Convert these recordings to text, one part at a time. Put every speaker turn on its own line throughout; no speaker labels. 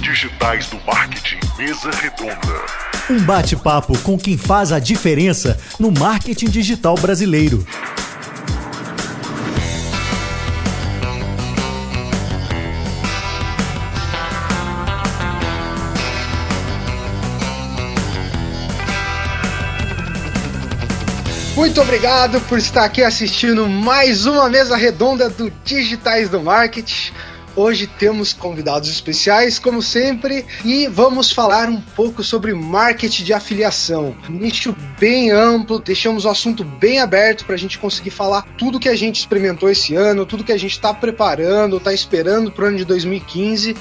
Digitais do Marketing Mesa Redonda.
Um bate-papo com quem faz a diferença no marketing digital brasileiro.
Muito obrigado por estar aqui assistindo mais uma mesa redonda do Digitais do Marketing. Hoje temos convidados especiais, como sempre, e vamos falar um pouco sobre marketing de afiliação. Nicho bem amplo, deixamos o assunto bem aberto para a gente conseguir falar tudo que a gente experimentou esse ano, tudo que a gente está preparando, está esperando para o ano de 2015.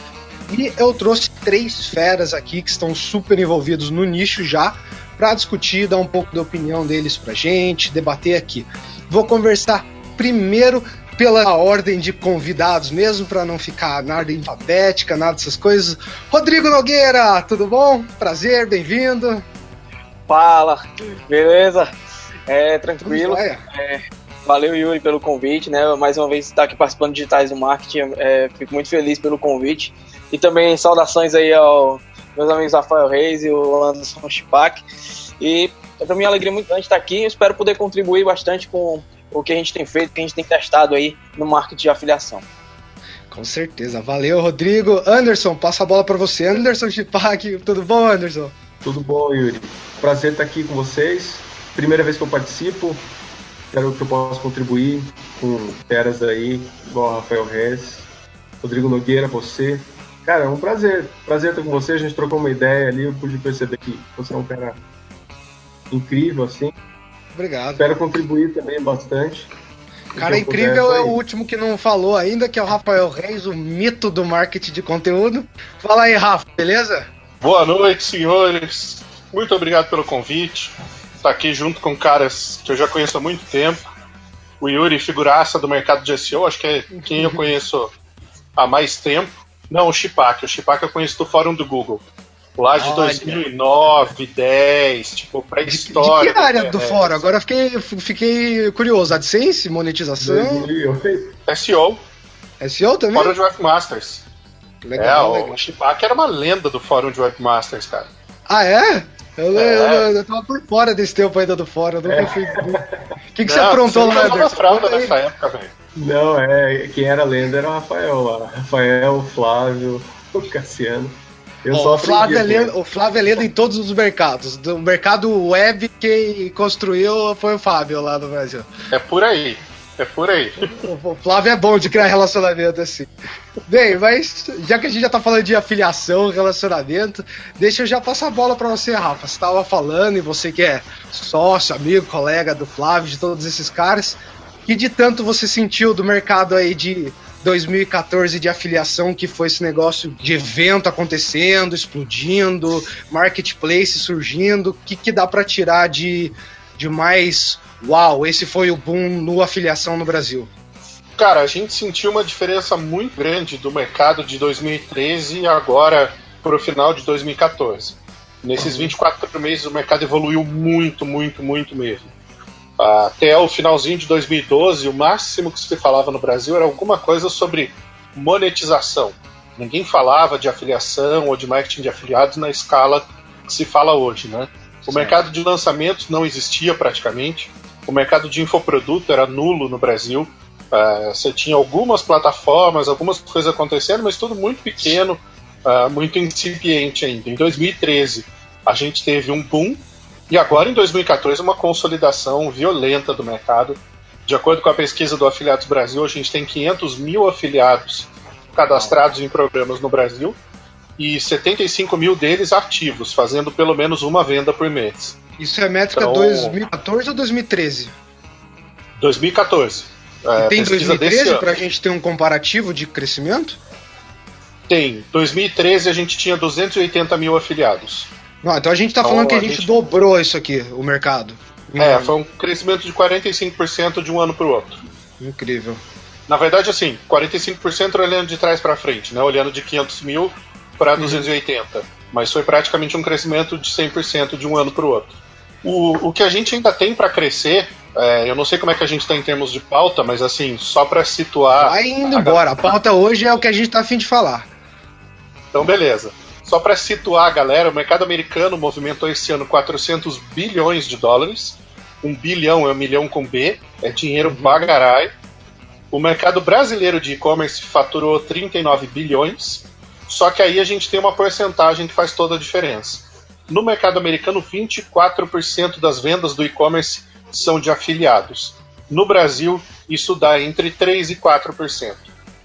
E eu trouxe três feras aqui que estão super envolvidos no nicho já para discutir, dar um pouco da opinião deles para gente, debater aqui. Vou conversar primeiro pela ordem de convidados mesmo, para não ficar na ordem alfabética, nada dessas coisas. Rodrigo Nogueira, tudo bom? Prazer, bem-vindo.
Fala, beleza? É, tranquilo. É, valeu, Yuri, pelo convite, né? Mais uma vez estar aqui participando de Digitais do Marketing, é, fico muito feliz pelo convite. E também saudações aí ao meus amigos Rafael Reis e o Anderson Chipak. E é para mim uma alegria muito grande estar aqui. Eu espero poder contribuir bastante com o que a gente tem feito, o que a gente tem testado aí no marketing de afiliação.
Com certeza. Valeu, Rodrigo. Anderson, passa a bola para você. Anderson Chipak, tudo bom, Anderson?
Tudo bom, Yuri. Prazer estar aqui com vocês. Primeira vez que eu participo. Espero que eu possa contribuir com feras aí, igual o Rafael Reis, Rodrigo Nogueira, você, Cara, é um prazer. Prazer estar com você. A gente trocou uma ideia ali. Eu pude perceber que você é um cara incrível, assim.
Obrigado.
Espero contribuir também bastante.
Cara incrível é o último que não falou ainda, que é o Rafael Reis, o mito do marketing de conteúdo. Fala aí, Rafa, beleza?
Boa noite, senhores. Muito obrigado pelo convite. Estar aqui junto com caras que eu já conheço há muito tempo. O Yuri, figuraça do mercado de SEO, acho que é quem eu conheço há mais tempo. Não, o Chipak. O Chipak eu conheço do fórum do Google. Lá de Olha. 2009, 10, tipo, pré-história.
De, de que área do fórum? Agora fiquei, fiquei curioso. AdSense, monetização?
SEO.
SEO também?
Fórum de Webmasters. Legal, é, legal. o Chipak era uma lenda do fórum de Webmasters, cara.
Ah, é? Eu, é. eu, eu, tava por fora desse tempo ainda do fórum. Eu nunca é. fui. O que, que não, você aprontou lá,
Anderson? fralda nessa época, velho.
Não, é. Quem era lenda era o Rafael lá. Rafael, o Flávio, o Cassiano.
Eu oh, Flávio é lenda, o Flávio é lenda em todos os mercados. Do mercado web, quem construiu foi o Fábio lá no Brasil.
É por aí. É por aí.
O Flávio é bom de criar relacionamento assim. Bem, mas já que a gente já tá falando de afiliação, relacionamento, deixa eu já passar a bola para você, Rafa. Você tava falando e você que é sócio, amigo, colega do Flávio, de todos esses caras, que de tanto você sentiu do mercado aí de 2014 de afiliação, que foi esse negócio de evento acontecendo, explodindo, marketplace surgindo, o que, que dá para tirar de, de mais uau, esse foi o boom no afiliação no Brasil?
Cara, a gente sentiu uma diferença muito grande do mercado de 2013 e agora para o final de 2014. Nesses 24 meses o mercado evoluiu muito, muito, muito mesmo. Até o finalzinho de 2012, o máximo que se falava no Brasil era alguma coisa sobre monetização. Ninguém falava de afiliação ou de marketing de afiliados na escala que se fala hoje, né? O certo. mercado de lançamentos não existia praticamente. O mercado de infoproduto era nulo no Brasil. Uh, você tinha algumas plataformas, algumas coisas acontecendo, mas tudo muito pequeno, uh, muito incipiente ainda. Em 2013, a gente teve um boom e agora, em 2014, uma consolidação violenta do mercado. De acordo com a pesquisa do Afiliados Brasil, a gente tem 500 mil afiliados cadastrados em programas no Brasil e 75 mil deles ativos, fazendo pelo menos uma venda por mês.
Isso é métrica então, 2014 ou 2013?
2014.
É, tem 2013 para a gente ter um comparativo de crescimento?
Tem. 2013 a gente tinha 280 mil afiliados.
Não, então a gente está então, falando que a, a gente, gente, dobrou isso aqui, o mercado.
É, foi um crescimento de 45% de um ano para o outro.
Incrível.
Na verdade, assim, 45% olhando de trás para frente, né? Olhando de 500 mil para 280. Uhum. Mas foi praticamente um crescimento de 100% de um ano para o outro. O, o que a gente ainda tem para crescer, é, eu não sei como é que a gente está em termos de pauta, mas assim, só para situar.
Vai indo a embora. A pauta hoje é o que a gente está afim de falar.
Então, beleza. Só para situar a galera, o mercado americano movimentou esse ano 400 bilhões de dólares. Um bilhão é um milhão com B, é dinheiro uhum. pra caralho. O mercado brasileiro de e-commerce faturou 39 bilhões. Só que aí a gente tem uma porcentagem que faz toda a diferença. No mercado americano, 24% das vendas do e-commerce são de afiliados. No Brasil, isso dá entre 3% e 4%.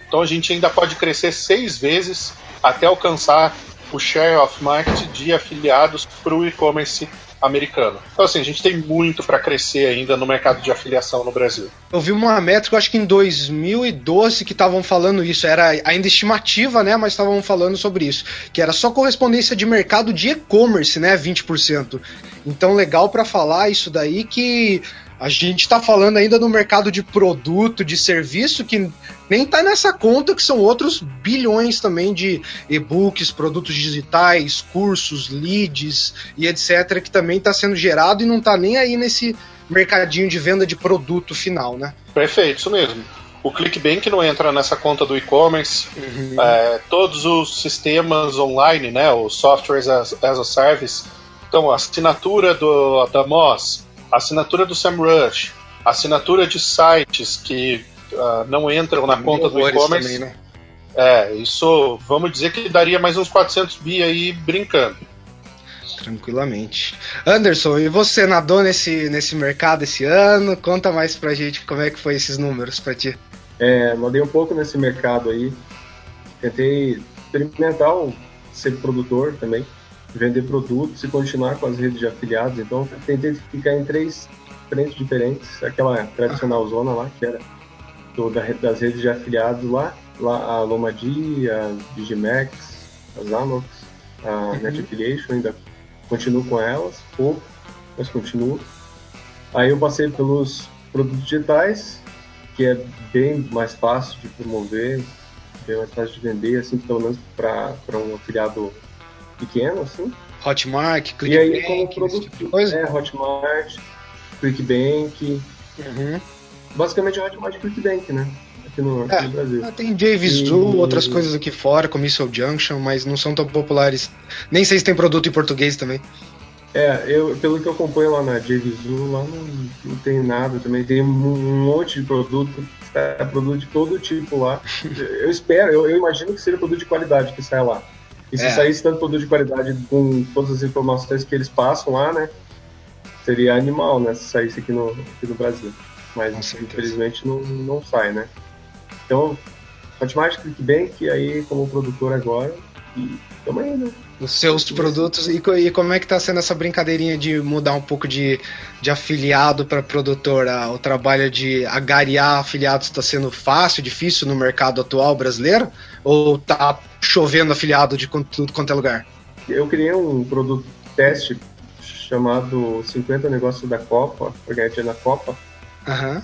Então a gente ainda pode crescer seis vezes até alcançar o share of market de afiliados para o e-commerce americano. Então, assim, a gente tem muito para crescer ainda no mercado de afiliação no Brasil.
Eu vi uma métrica, acho que em 2012, que estavam falando isso. Era ainda estimativa, né? Mas estavam falando sobre isso. Que era só correspondência de mercado de e-commerce, né? 20%. Então, legal para falar isso daí que a gente está falando ainda no mercado de produto, de serviço, que nem está nessa conta, que são outros bilhões também de e-books, produtos digitais, cursos, leads e etc., que também está sendo gerado e não está nem aí nesse mercadinho de venda de produto final, né?
Perfeito, isso mesmo. O ClickBank não entra nessa conta do e-commerce. Uhum. É, todos os sistemas online, né, os softwares as, as a service, então a assinatura do, da Moz, assinatura do SEMrush, assinatura de sites que uh, não entram na conta do e-commerce. Né? É, isso vamos dizer que daria mais uns 400 bi aí brincando.
Tranquilamente. Anderson, e você nadou nesse, nesse mercado esse ano? Conta mais pra gente como é que foi esses números pra ti.
É, nadei um pouco nesse mercado aí. Tentei experimentar o ser produtor também vender produtos e continuar com as redes de afiliados. Então, tentei ficar em três frentes diferentes. Aquela tradicional zona lá, que era do, da, das redes de afiliados lá, lá a Lomadi, a Digimax, a Zanox, a uhum. Net Affiliation, ainda continuo com elas, pouco, mas continuo. Aí eu passei pelos produtos digitais, que é bem mais fácil de promover, bem mais fácil de vender, assim, pelo menos para um afiliado pequeno, assim.
Hotmart,
ClickBank, e aí, como produto, tipo coisa? É, Hotmart, ClickBank. Uhum. Basicamente é Hotmart e ClickBank, né? Aqui no, aqui é, no Brasil.
Ah, tem JVZoo, e... outras coisas aqui fora, como Missile Junction, mas não são tão populares. Nem sei se tem produto em português também.
É, eu, pelo que eu acompanho lá na JVZoo, lá não, não tem nada também. Tem um monte de produto, é produto de todo tipo lá. Eu espero, eu, eu imagino que seja produto de qualidade que sai lá. E se é. saísse tanto produto de qualidade com todas as informações que eles passam lá, né? Seria animal, né? Se saísse aqui no, aqui no Brasil. Mas infelizmente não, não sai, né? Então, Hotmart, ClickBank, aí como produtor agora, e tamo aí, né?
os seus produtos e, e, como é que está sendo essa brincadeirinha de mudar um pouco de, de afiliado para produtora? O trabalho de agariar afiliados está sendo fácil, difícil no mercado atual brasileiro? Ou tá chovendo afiliado de tudo quanto é lugar?
Eu criei um produto teste chamado 50 Negócios da Copa, dinheiro na Copa.
Uhum.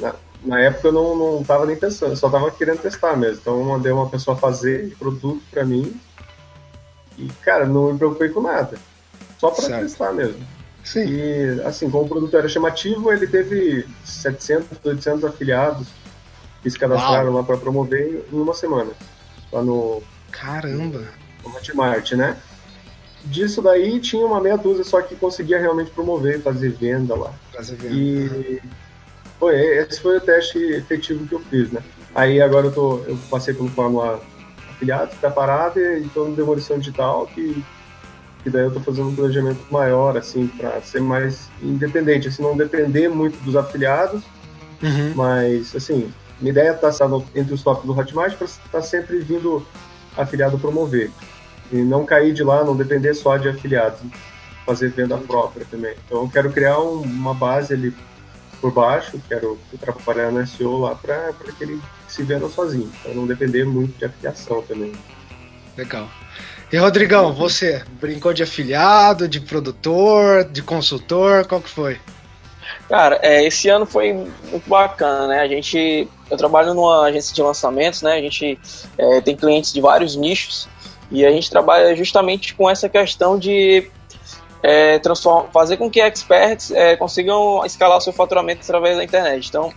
Na, na, época eu não, não tava nem pensando, só tava querendo testar mesmo. Então eu mandei uma pessoa fazer produto para mim e, cara, não me preocupei com nada. Só para testar mesmo. Sim. E, assim, como o produto era chamativo, ele teve 700, 800 afiliados que se cadastraram Uau. lá para promover em uma semana. Lá no.
Caramba!
No Hotmart, né? Disso daí tinha uma meia dúzia só que conseguia realmente promover, fazer venda lá.
Fazer venda. E
foi, esse foi o teste efetivo que eu fiz, né? Aí agora eu, tô, eu passei pelo Fórmula afiliados, está parado e estou no demolição digital, que, que daí eu estou fazendo um planejamento maior, assim, para ser mais independente, assim, não depender muito dos afiliados, uhum. mas, assim, minha ideia é tá estar entre os tops do Hotmart para estar tá sempre vindo afiliado promover. E não cair de lá, não depender só de afiliados, fazer venda própria também. Então eu quero criar um, uma base ali por baixo, quero trabalhar no SEO lá para que ele se venda sozinho, para não depender muito de afiliação também.
Legal. E Rodrigão, você brincou de afiliado, de produtor, de consultor, qual que foi?
Cara, é, esse ano foi muito bacana, né? A gente, eu trabalho numa agência de lançamentos, né? A gente é, tem clientes de vários nichos e a gente trabalha justamente com essa questão de é, fazer com que experts é, consigam escalar seu faturamento através da internet. Então,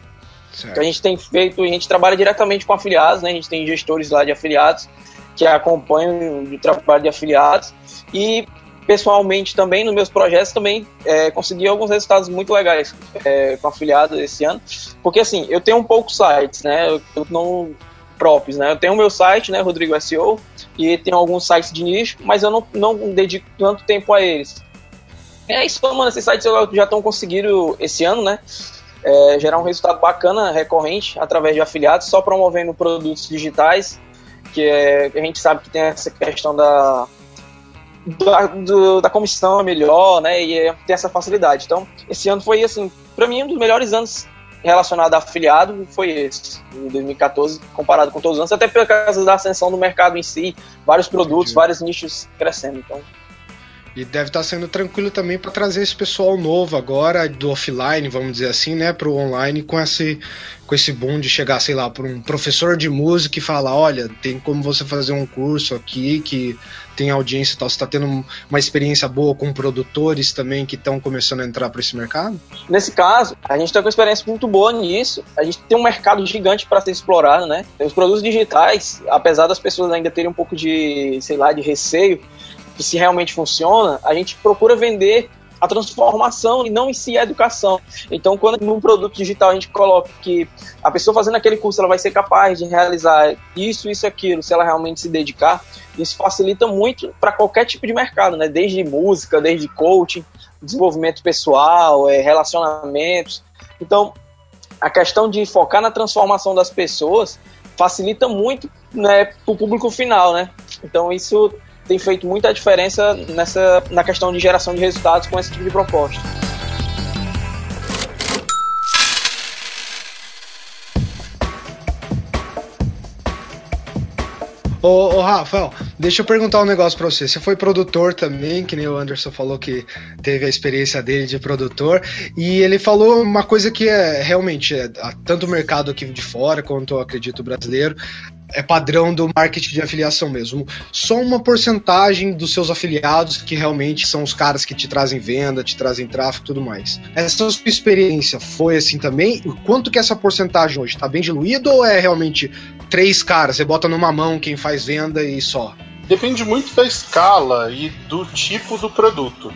a gente tem feito, a gente trabalha diretamente com afiliados, né? A gente tem gestores lá de afiliados que acompanho o trabalho de afiliados e pessoalmente também nos meus projetos também é, consegui alguns resultados muito legais é, com afiliados esse ano, porque assim eu tenho um pouco sites, né? Eu, não próprios, né? Eu tenho o meu site, né, Rodrigo SEO, e tenho alguns sites de nicho, mas eu não, não dedico tanto tempo a eles. E aí, somando esses sites, já estão conseguindo esse ano, né? É, gerar um resultado bacana, recorrente, através de afiliados, só promovendo produtos digitais, que é, a gente sabe que tem essa questão da, da, do, da comissão melhor, né? E é, tem essa facilidade. Então, esse ano foi, assim, para mim, um dos melhores anos relacionado a afiliado foi esse, em 2014, comparado com todos os anos, até por causa da ascensão do mercado em si, vários produtos, Entendi. vários nichos crescendo. Então,
e deve estar tá sendo tranquilo também para trazer esse pessoal novo agora, do offline, vamos dizer assim, né, para o online, com esse, com esse boom de chegar, sei lá, para um professor de música e falar: olha, tem como você fazer um curso aqui que tem audiência e tal. Você está tendo uma experiência boa com produtores também que estão começando a entrar para esse mercado?
Nesse caso, a gente está com uma experiência muito boa nisso. A gente tem um mercado gigante para ser explorado, né? Os produtos digitais, apesar das pessoas ainda terem um pouco de, sei lá, de receio, se realmente funciona, a gente procura vender a transformação e não em si a educação. Então, quando num produto digital a gente coloca que a pessoa fazendo aquele curso ela vai ser capaz de realizar isso, isso aquilo, se ela realmente se dedicar, isso facilita muito para qualquer tipo de mercado, né? Desde música, desde coaching, desenvolvimento pessoal, é, relacionamentos. Então, a questão de focar na transformação das pessoas facilita muito né, para o público final, né? Então, isso tem feito muita diferença nessa, na questão de geração de resultados com esse tipo de proposta.
Ô, ô, Rafael, deixa eu perguntar um negócio pra você. Você foi produtor também, que nem o Anderson falou que teve a experiência dele de produtor, e ele falou uma coisa que é realmente, é, tanto o mercado aqui de fora quanto eu acredito brasileiro, é padrão do marketing de afiliação mesmo. Só uma porcentagem dos seus afiliados que realmente são os caras que te trazem venda, te trazem tráfego e tudo mais. Essa sua experiência foi assim também? Quanto que essa porcentagem hoje? Está bem diluído ou é realmente três caras? Você bota numa mão quem faz venda e só?
Depende muito da escala e do tipo do produto.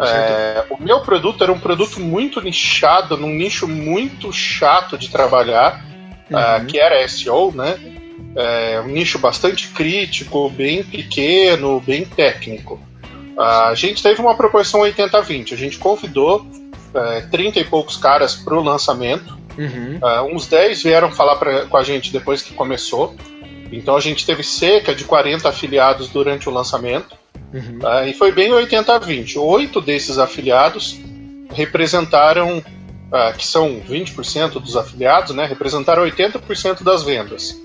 É, o meu produto era um produto muito nichado, num nicho muito chato de trabalhar, uhum. uh, que era SEO, né? é, um nicho bastante crítico, bem pequeno, bem técnico. A gente teve uma proporção 80-20. A gente convidou é, 30 e poucos caras para o lançamento. Uhum. É, uns 10 vieram falar pra, com a gente depois que começou. Então a gente teve cerca de 40 afiliados durante o lançamento. Uhum. É, e foi bem 80-20. Oito desses afiliados representaram, é, que são 20% dos afiliados, né, representaram 80% das vendas.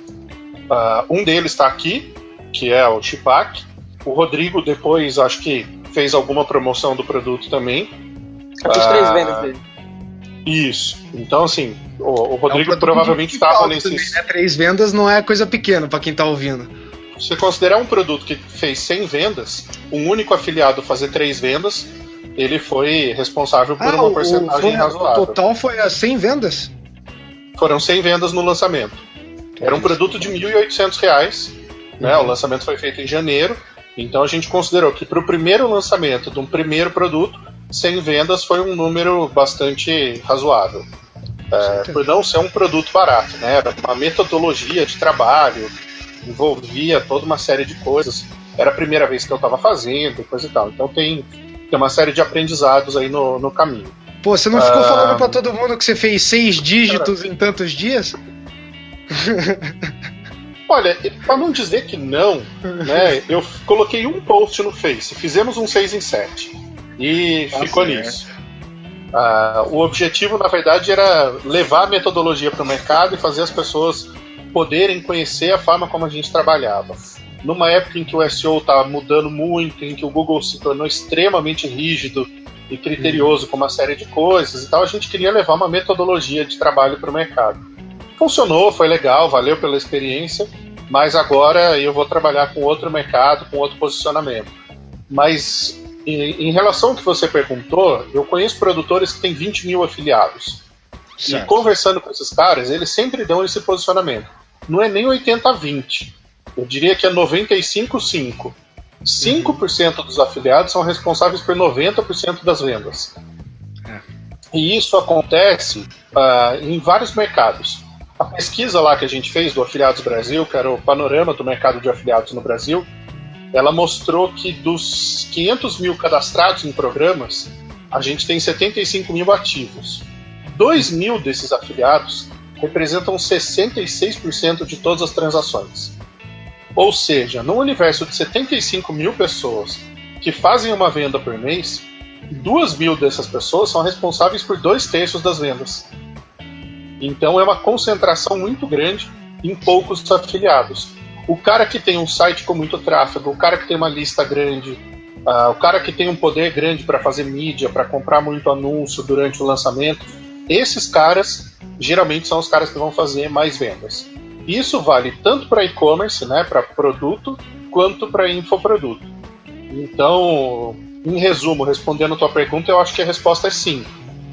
Uh, um deles está aqui, que é o Chipak. O Rodrigo depois acho que fez alguma promoção do produto também.
Eu fiz uh, três vendas dele.
Isso. Então, assim, o, o Rodrigo é um
provavelmente estava nesses. Né? Três vendas não é coisa pequena para quem está ouvindo.
Se considerar um produto que fez 100 vendas, um único afiliado fazer três vendas, ele foi responsável por ah, uma porcentagem o, razoável.
O total foi a 100 vendas?
Foram 100 vendas no lançamento. Era um produto de R$ 1.800, né? Uhum. O lançamento foi feito em janeiro, então a gente considerou que para o primeiro lançamento de um primeiro produto, 100 vendas foi um número bastante razoável. É, por não ser um produto barato, né? Era uma metodologia de trabalho, envolvia toda uma série de coisas. Era a primeira vez que eu estava fazendo, coisa e tal. Então tem, tem uma série de aprendizados aí no, no caminho.
Pô, você não ficou ah, falando para todo mundo que você fez seis dígitos cara, em tantos dias?
Olha, para não dizer que não, né, eu coloquei um post no Face, fizemos um 6 em 7 e tá ficou certo. nisso. Ah, o objetivo, na verdade, era levar a metodologia para o mercado e fazer as pessoas poderem conhecer a forma como a gente trabalhava. Numa época em que o SEO estava mudando muito, em que o Google se tornou extremamente rígido e criterioso hum. com uma série de coisas e tal, a gente queria levar uma metodologia de trabalho para o mercado funcionou, foi legal, valeu pela experiência, mas agora eu vou trabalhar com outro mercado, com outro posicionamento. Mas em, em relação ao que você perguntou, eu conheço produtores que têm 20 mil afiliados. Certo. E conversando com esses caras, eles sempre dão esse posicionamento. Não é nem 80-20. Eu diria que é 95,5. 5% dos afiliados são responsáveis por 90% das vendas. É. E isso acontece uh, em vários mercados. A pesquisa lá que a gente fez do Afiliados Brasil, que era o panorama do mercado de afiliados no Brasil, ela mostrou que dos 500 mil cadastrados em programas, a gente tem 75 mil ativos. 2 mil desses afiliados representam 66% de todas as transações. Ou seja, no universo de 75 mil pessoas que fazem uma venda por mês, 2 mil dessas pessoas são responsáveis por dois terços das vendas. Então é uma concentração muito grande em poucos afiliados. O cara que tem um site com muito tráfego, o cara que tem uma lista grande, uh, o cara que tem um poder grande para fazer mídia, para comprar muito anúncio durante o lançamento, esses caras geralmente são os caras que vão fazer mais vendas. Isso vale tanto para e-commerce, né, para produto, quanto para infoproduto. Então, em resumo, respondendo a tua pergunta, eu acho que a resposta é sim.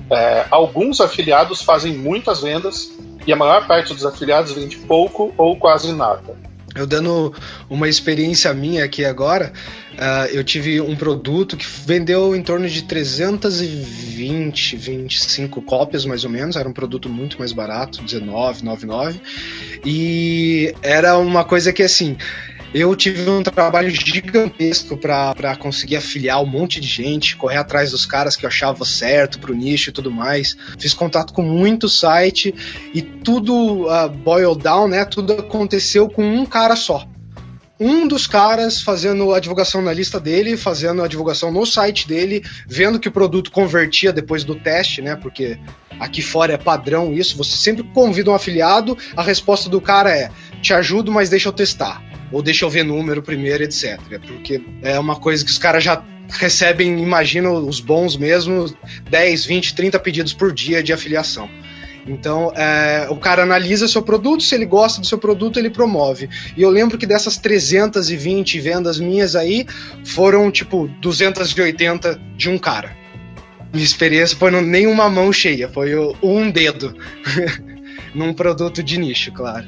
É, alguns afiliados fazem muitas vendas e a maior parte dos afiliados vende pouco ou quase nada.
Eu dando uma experiência minha aqui agora, uh, eu tive um produto que vendeu em torno de 320, 25 cópias mais ou menos. Era um produto muito mais barato, 19,99. E era uma coisa que assim, eu tive um trabalho gigantesco para conseguir afiliar um monte de gente, correr atrás dos caras que eu achava certo pro nicho e tudo mais. Fiz contato com muito site e tudo uh, boil down, né? Tudo aconteceu com um cara só um dos caras fazendo a divulgação na lista dele, fazendo a divulgação no site dele, vendo que o produto convertia depois do teste, né? Porque aqui fora é padrão isso. Você sempre convida um afiliado, a resposta do cara é: te ajudo, mas deixa eu testar ou deixa eu ver número primeiro, etc. Porque é uma coisa que os caras já recebem, imagino, os bons mesmo, 10, 20, 30 pedidos por dia de afiliação. Então, é, o cara analisa seu produto, se ele gosta do seu produto, ele promove. E eu lembro que dessas 320 vendas minhas aí, foram tipo 280 de um cara. Minha experiência foi nenhuma mão cheia, foi um dedo. Num produto de nicho, claro.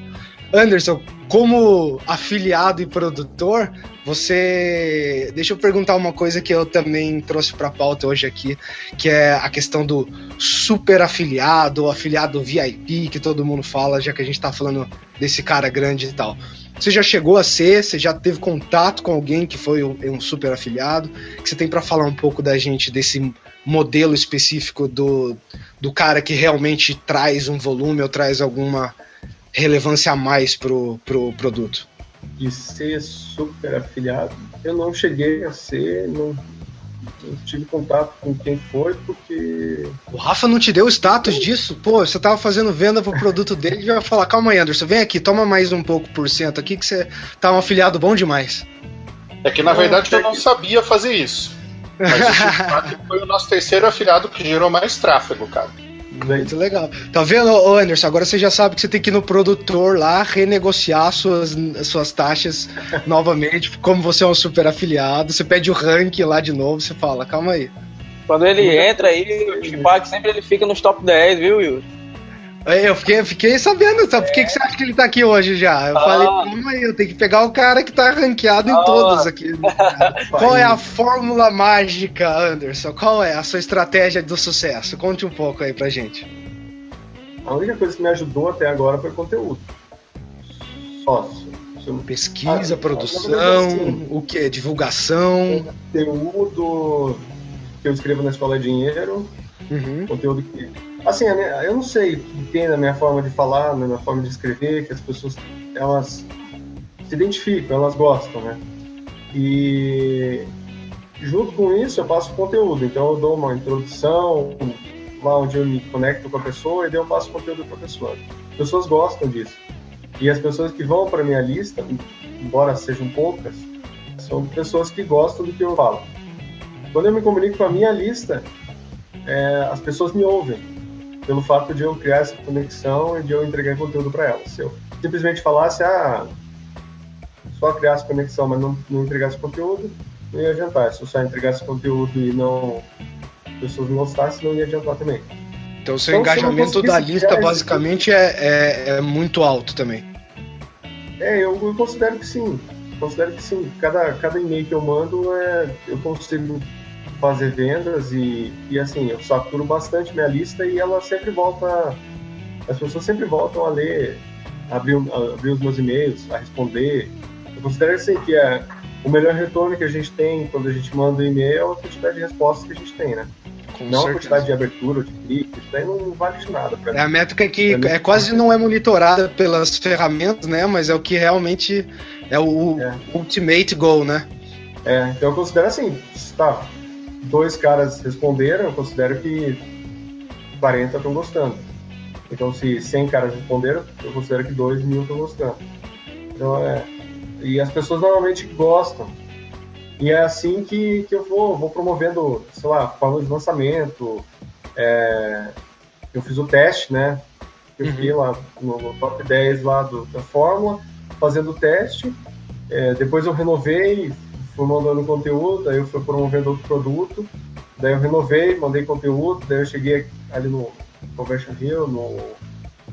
Anderson, como afiliado e produtor, você. Deixa eu perguntar uma coisa que eu também trouxe para pauta hoje aqui, que é a questão do super afiliado, afiliado VIP, que todo mundo fala, já que a gente tá falando desse cara grande e tal. Você já chegou a ser? Você já teve contato com alguém que foi um super afiliado? Que você tem para falar um pouco da gente desse modelo específico do, do cara que realmente traz um volume ou traz alguma relevância a mais pro, pro produto?
De ser super afiliado, eu não cheguei a ser, não, não tive contato com quem foi, porque.
O Rafa não te deu o status disso? Pô, você tava fazendo venda pro produto dele e vai falar, calma aí, Anderson, vem aqui, toma mais um pouco por cento aqui que você tá um afiliado bom demais.
É que na verdade eu não sabia fazer isso. Mas o foi o nosso terceiro afiliado que gerou mais tráfego, cara.
Muito legal. Tá vendo, Anderson? Agora você já sabe que você tem que ir no produtor lá renegociar suas, suas taxas novamente. Como você é um super afiliado, você pede o ranking lá de novo, você fala, calma aí.
Quando ele entra aí, o Tupac sempre ele fica nos top 10, viu, Yuri?
É, eu fiquei, fiquei sabendo, sabe? Por que, que você acha que ele tá aqui hoje já? Eu ah. falei, calma aí, eu tenho que pegar o cara que tá ranqueado em ah. todos aqui. Qual é a fórmula mágica, Anderson? Qual é a sua estratégia do sucesso? Conte um pouco aí pra gente.
A única coisa que me ajudou até agora foi conteúdo. Sócio.
Pesquisa, ah, produção, assim, o que? Divulgação.
Conteúdo que eu escrevo na escola de dinheiro. Uhum. Conteúdo que Assim, eu não sei que tem na minha forma de falar, na minha forma de escrever, que as pessoas elas se identificam, elas gostam, né? E junto com isso eu passo conteúdo. Então eu dou uma introdução lá onde eu me conecto com a pessoa e daí eu passo conteúdo para a pessoa. As pessoas gostam disso. E as pessoas que vão para minha lista, embora sejam poucas, são pessoas que gostam do que eu falo. Quando eu me comunico com a minha lista, é, as pessoas me ouvem pelo fato de eu criar essa conexão e de eu entregar conteúdo para elas. Se eu simplesmente falasse, ah, só criasse conexão, mas não, não entregasse conteúdo, não ia adiantar. Se eu só entregasse conteúdo e não as pessoas não gostassem, não ia adiantar também.
Então, o seu então, engajamento da lista, basicamente, é, é, é, muito alto também.
É, eu, eu considero que sim. Considero que sim. Cada, cada e-mail que eu mando, é, eu consigo fazer vendas e, e assim, eu saturo bastante minha lista e ela sempre volta. As pessoas sempre voltam a ler, a abrir, a abrir os meus e-mails, a responder. Eu considero assim que é, o melhor retorno que a gente tem quando a gente manda um e-mail é a quantidade de respostas que a gente tem, né? Com não certeza. a quantidade de abertura, de clique, isso daí não vale de nada.
Pra é a métrica que é quase não é monitorada pelas ferramentas, né? Mas é o que realmente é o é. ultimate goal, né?
É, então eu considero assim, tá, dois caras responderam, eu considero que 40 estão gostando. Então se 100 caras responderam, eu considero que 2 mil estão gostando. Então é... E as pessoas normalmente gostam e é assim que, que eu vou, vou promovendo, sei lá, falando de lançamento. É, eu fiz o teste, né? Eu uhum. fiquei lá no, no, top 10 lá do, da Fórmula, fazendo o teste. É, depois eu renovei, fui mandando conteúdo, daí eu fui promovendo outro produto. Daí eu renovei, mandei conteúdo, daí eu cheguei ali no Conversion Hill, no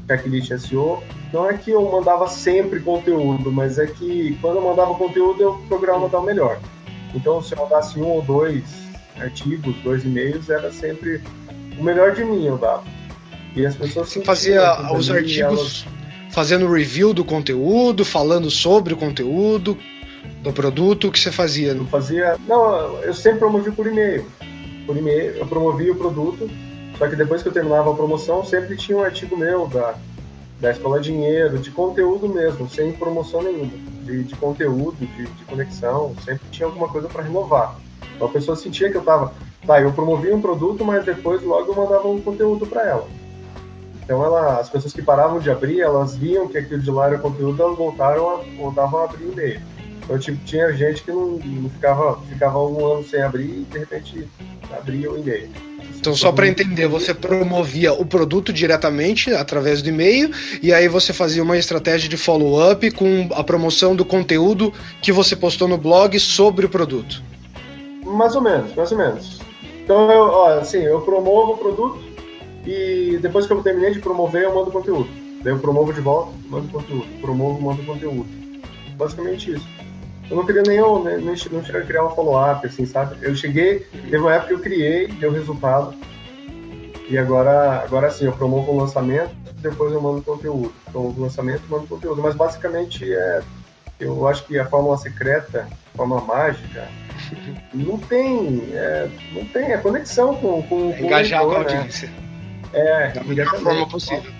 Checklist SEO. Não é que eu mandava sempre conteúdo, mas é que quando eu mandava conteúdo eu procurava mandar o melhor. Então, se eu mandasse um ou dois artigos, dois e-mails, era sempre o melhor de mim eu dava.
E as pessoas Você fazia os artigos elas... fazendo review do conteúdo, falando sobre o conteúdo do produto, o que você fazia?
Eu fazia, não, eu sempre promovi por e-mail. Por e-mail, eu promovia o produto, só que depois que eu terminava a promoção, sempre tinha um artigo meu da da Escola Dinheiro, de conteúdo mesmo, sem promoção nenhuma, de, de conteúdo, de, de, conexão, sempre tinha alguma coisa para renovar. Então a pessoa sentia que eu estava, tá, eu promovia um produto, mas depois logo eu mandava um conteúdo para ela. Então ela, as pessoas que paravam de abrir, elas viam que aquilo de lá era conteúdo, elas voltaram a, voltavam a abrir e-mail. Então tipo, tinha gente que não, não ficava, ficava um ano sem abrir e de repente abria o e-mail.
Então, só para entender, você promovia o produto diretamente através do e-mail e aí você fazia uma estratégia de follow-up com a promoção do conteúdo que você postou no blog sobre o produto.
Mais ou menos, mais ou menos. Então, eu, ó, assim, eu promovo o produto e depois que eu terminei de promover, eu mando conteúdo. Daí eu promovo de volta, mando conteúdo. Promovo, mando conteúdo. Basicamente isso. Eu não queria nem, eu, nem, nem não cheguei a criar um follow-up, assim, sabe? Eu cheguei, teve uma época que eu criei, deu resultado. E agora, agora sim, eu promovo o lançamento, depois eu mando conteúdo. Promovo o lançamento, mando conteúdo. Mas basicamente é. Eu acho que a fórmula secreta, a fórmula mágica, não tem. É, não tem a conexão com, com,
com Engajar o leitor, com a né? audiência. Né? É, da melhor forma possível.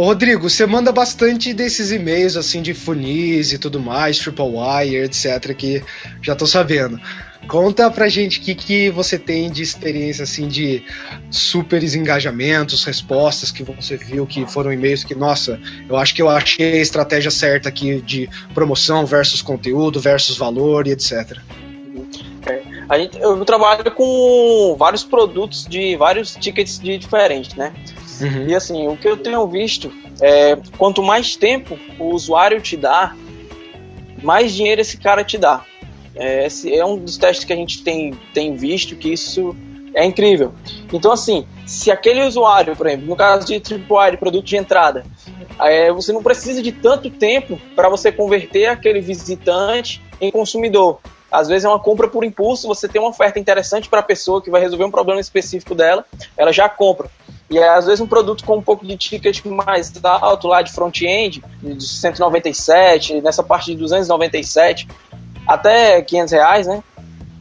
Ô, Rodrigo, você manda bastante desses e-mails assim de funis e tudo mais, TripleWire, etc, que já tô sabendo. Conta pra gente o que, que você tem de experiência assim de super engajamentos, respostas que você viu que foram e-mails que, nossa, eu acho que eu achei a estratégia certa aqui de promoção versus conteúdo versus valor e etc.
É, a gente, eu trabalho com vários produtos de vários tickets de diferentes, né? Uhum. E assim, o que eu tenho visto é quanto mais tempo o usuário te dá, mais dinheiro esse cara te dá. É, esse é um dos testes que a gente tem, tem visto que isso é incrível. Então, assim, se aquele usuário, por exemplo, no caso de Tripwire, produto de entrada, é, você não precisa de tanto tempo para você converter aquele visitante em consumidor. Às vezes é uma compra por impulso, você tem uma oferta interessante para a pessoa que vai resolver um problema específico dela, ela já compra. E é, às vezes um produto com um pouco de ticket mais alto lá de front-end, de 197, nessa parte de 297, até 500 reais, né?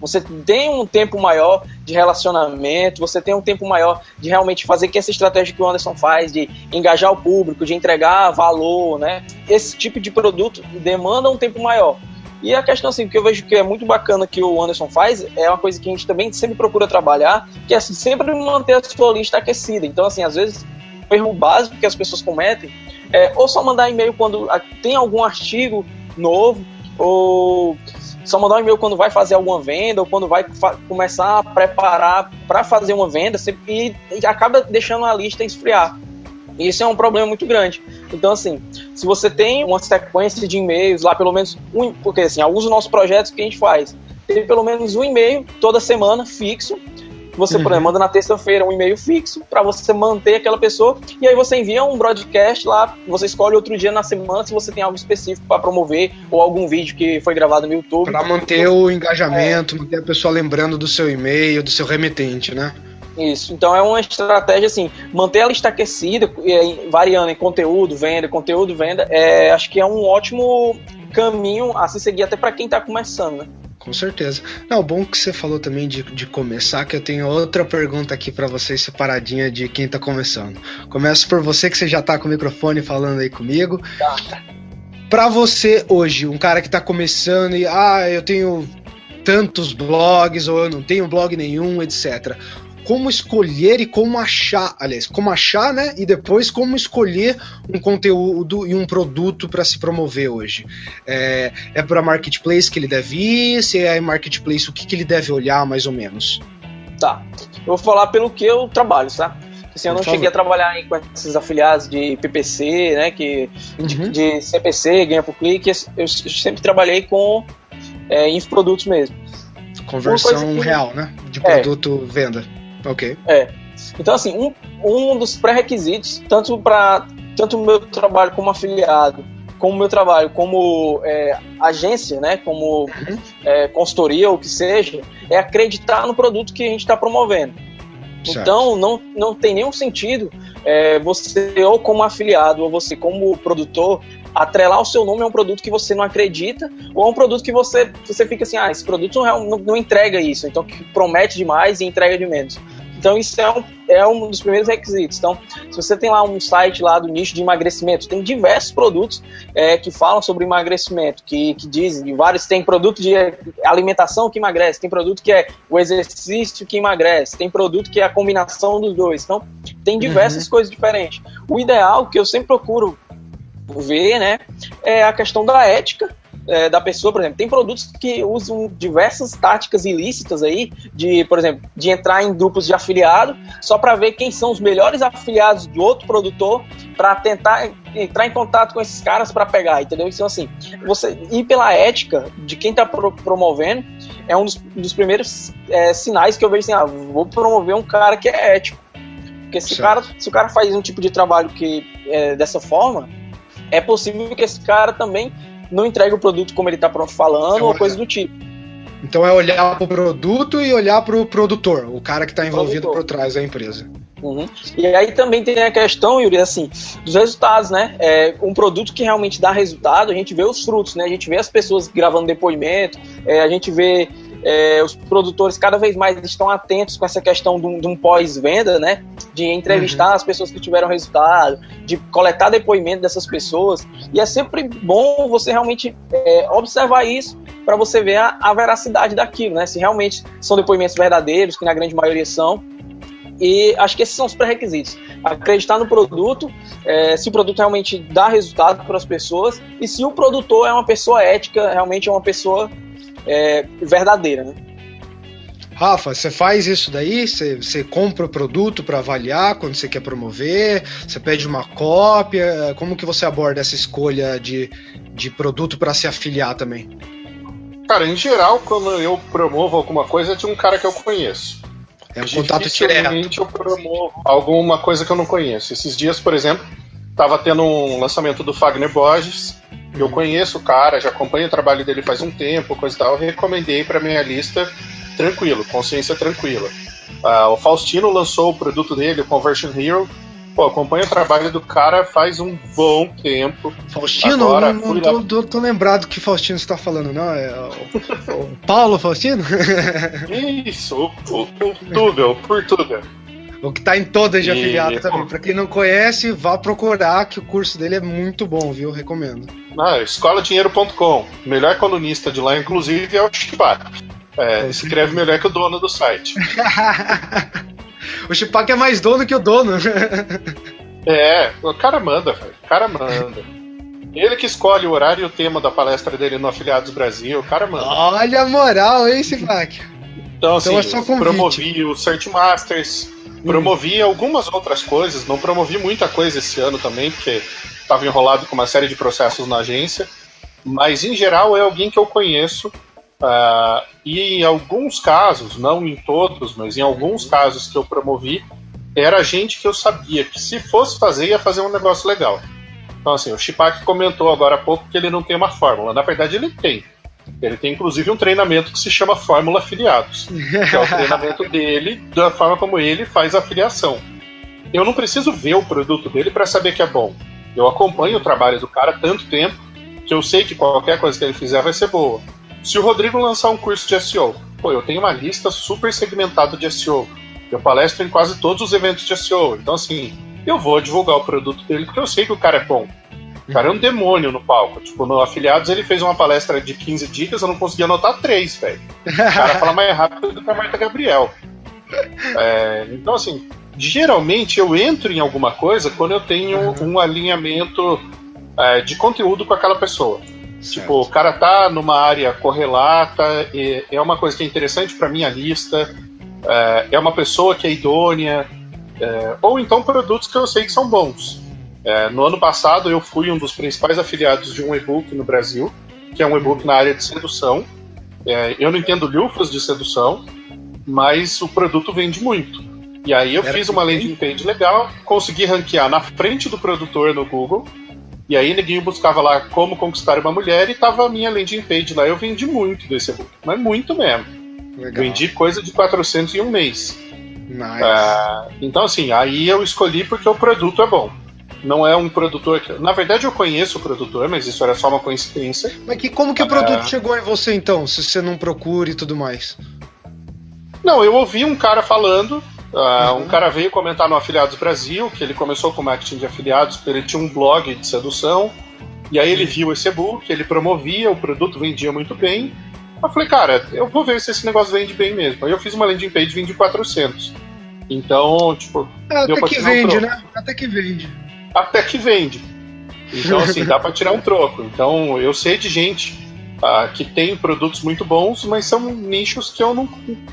Você tem um tempo maior de relacionamento, você tem um tempo maior de realmente fazer que essa estratégia que o Anderson faz, de engajar o público, de entregar valor, né? Esse tipo de produto demanda um tempo maior. E a questão, assim, que eu vejo que é muito bacana que o Anderson faz, é uma coisa que a gente também sempre procura trabalhar, que é assim, sempre manter a sua lista aquecida. Então, assim, às vezes, o erro básico que as pessoas cometem é ou só mandar e-mail quando tem algum artigo novo, ou só mandar um e-mail quando vai fazer alguma venda, ou quando vai começar a preparar para fazer uma venda, e, e acaba deixando a lista esfriar. E isso é um problema muito grande. Então, assim, se você tem uma sequência de e-mails lá, pelo menos um, porque assim, alguns dos nossos projetos que a gente faz, tem pelo menos um e-mail toda semana fixo, você, uhum. por exemplo, manda na terça-feira um e-mail fixo para você manter aquela pessoa e aí você envia um broadcast lá, você escolhe outro dia na semana se você tem algo específico para promover ou algum vídeo que foi gravado no YouTube.
Para manter o engajamento, é. manter a pessoa lembrando do seu e-mail, do seu remetente, né?
Isso. Então é uma estratégia assim, manter a lista aquecida, variando em conteúdo, venda, conteúdo, venda, é, acho que é um ótimo caminho a se seguir até para quem está começando, né?
Com certeza. Não, bom que você falou também de, de começar, que eu tenho outra pergunta aqui para vocês separadinha de quem tá começando. Começo por você que você já tá com o microfone falando aí comigo. Tá. Para você hoje, um cara que tá começando e ah, eu tenho tantos blogs ou eu não tenho blog nenhum, etc como escolher e como achar, aliás, como achar, né? E depois como escolher um conteúdo e um produto para se promover hoje. É, é para marketplace que ele deve ir? Se é marketplace, o que, que ele deve olhar mais ou menos?
Tá. Eu vou falar pelo que eu trabalho, tá? Assim, eu não cheguei a trabalhar com esses afiliados de PPC, né? Que, uhum. de, de, CPC, ganha por clique. Eu sempre trabalhei com é, infoprodutos mesmo.
Conversão que... real, né? De é. produto é. venda. Ok.
É. Então, assim, um, um dos pré-requisitos, tanto para tanto o meu trabalho como afiliado, como o meu trabalho como é, agência, né, como uhum. é, consultoria ou o que seja, é acreditar no produto que a gente está promovendo. Certo. Então, não, não tem nenhum sentido é, você, ou como afiliado, ou você como produtor, atrelar o seu nome a um produto que você não acredita, ou a um produto que você, você fica assim, ah, esse produto não, não, não entrega isso, então que promete demais e entrega de menos. Então isso é um, é um dos primeiros requisitos. Então, se você tem lá um site lá do nicho de emagrecimento, tem diversos produtos é, que falam sobre emagrecimento, que, que dizem, vários tem produto de alimentação que emagrece, tem produto que é o exercício que emagrece, tem produto que é a combinação dos dois. Então, tem diversas uhum. coisas diferentes. O ideal que eu sempre procuro ver, né, é a questão da ética é, da pessoa, por exemplo, tem produtos que usam diversas táticas ilícitas aí, de, por exemplo, de entrar em grupos de afiliado só para ver quem são os melhores afiliados de outro produtor para tentar entrar em contato com esses caras para pegar, entendeu? Então, assim, você ir pela ética de quem está pro promovendo é um dos, dos primeiros é, sinais que eu vejo assim, ah, vou promover um cara que é ético. Porque se o, cara, se o cara faz um tipo de trabalho que é dessa forma, é possível que esse cara também não entregue o produto como ele está falando ou coisa do tipo.
Então é olhar para o produto e olhar para o produtor, o cara que está envolvido produtor. por trás da empresa.
Uhum. E aí também tem a questão, Yuri, assim, dos resultados, né? É, um produto que realmente dá resultado, a gente vê os frutos, né? A gente vê as pessoas gravando depoimento, é, a gente vê é, os produtores cada vez mais estão atentos com essa questão de um, um pós-venda, né? De entrevistar uhum. as pessoas que tiveram resultado, de coletar depoimento dessas pessoas. E é sempre bom você realmente é, observar isso para você ver a, a veracidade daquilo, né? Se realmente são depoimentos verdadeiros, que na grande maioria são, e acho que esses são os pré-requisitos. Acreditar no produto, é, se o produto realmente dá resultado para as pessoas e se o produtor é uma pessoa ética, realmente é uma pessoa é, verdadeira, né?
Rafa, você faz isso daí? Você, você compra o produto para avaliar quando você quer promover? Você pede uma cópia? Como que você aborda essa escolha de, de produto para se afiliar também?
Cara, em geral, quando eu promovo alguma coisa, é de um cara que eu conheço.
É um contato direto.
eu promovo alguma coisa que eu não conheço. Esses dias, por exemplo, estava tendo um lançamento do Fagner Borges eu conheço o cara, já acompanho o trabalho dele faz um tempo, coisa e tal. recomendei para minha lista tranquilo, consciência tranquila. Uh, o Faustino lançou o produto dele, o Conversion Hero. Pô, acompanho o trabalho do cara faz um bom tempo.
Faustino? Agora, não, não tô, tô, tô, lembrado que Faustino está falando, não? É o, o Paulo Faustino?
Isso, o, o, o Portugal, Portugal.
O que tá em todas de afiliado também. Pra quem não conhece, vá procurar que o curso dele é muito bom, viu? Recomendo.
Ah, escoladinheiro.com. Melhor colunista de lá, inclusive, é o Chipac. É, é, escreve melhor que o dono do site.
o Chipac é mais dono que o dono.
é, o cara manda, velho. O cara manda. Ele que escolhe o horário e o tema da palestra dele no Afiliados Brasil, o cara manda.
Olha a moral, hein, Chipac?
Então, assim, então é promovi o Search Masters, Promovi algumas outras coisas, não promovi muita coisa esse ano também, porque estava enrolado com uma série de processos na agência. Mas em geral é alguém que eu conheço Uh, e em alguns casos, não em todos, mas em alguns casos que eu promovi, era gente que eu sabia que se fosse fazer, ia fazer um negócio legal. Então, assim, o Chipak comentou agora há pouco que ele não tem uma fórmula. Na verdade, ele tem. Ele tem inclusive um treinamento que se chama Fórmula Afiliados, que é o treinamento dele, da forma como ele faz a afiliação. Eu não preciso ver o produto dele para saber que é bom. Eu acompanho o trabalho do cara tanto tempo que eu sei que qualquer coisa que ele fizer vai ser boa. Se o Rodrigo lançar um curso de SEO, pô, eu tenho uma lista super segmentada de SEO. Eu palestro em quase todos os eventos de SEO. Então, assim, eu vou divulgar o produto dele porque eu sei que o cara é bom. O cara é um demônio no palco. Tipo, no Afiliados ele fez uma palestra de 15 dicas, eu não conseguia anotar três, velho. O cara fala mais rápido do que a Marta Gabriel. É, então, assim, geralmente eu entro em alguma coisa quando eu tenho um alinhamento é, de conteúdo com aquela pessoa. Certo. Tipo, o cara tá numa área correlata, é uma coisa que é interessante para minha lista, é, é uma pessoa que é idônea, é, ou então produtos que eu sei que são bons. É, no ano passado eu fui um dos principais afiliados de um e-book no Brasil, que é um e-book na área de sedução. É, eu não entendo lufas de sedução, mas o produto vende muito. E aí eu Era fiz uma landing page legal, consegui ranquear na frente do produtor no Google, e aí ninguém buscava lá como conquistar uma mulher e tava a minha landing page lá. Eu vendi muito desse e-book, mas muito mesmo. Legal. Vendi coisa de 400 em um mês. Nice. Uh, então, assim, aí eu escolhi porque o produto é bom não é um produtor que. Na verdade, eu conheço o produtor, mas isso era só uma coincidência.
Mas que, como que o produto ah. chegou em você então, se você não procura e tudo mais?
Não, eu ouvi um cara falando. Uh, uhum. Um cara veio comentar no Afiliados Brasil que ele começou com marketing de afiliados, ele tinha um blog de sedução, e aí ele viu esse e-book, ele promovia, o produto vendia muito bem. Eu falei, cara, eu vou ver se esse negócio vende bem mesmo. Aí eu fiz uma landing page vendi 400. Então, tipo.
Até que vende, né? Até que vende
até que vende. Então, assim, dá para tirar um troco. Então, eu sei de gente uh, que tem produtos muito bons, mas são nichos que eu não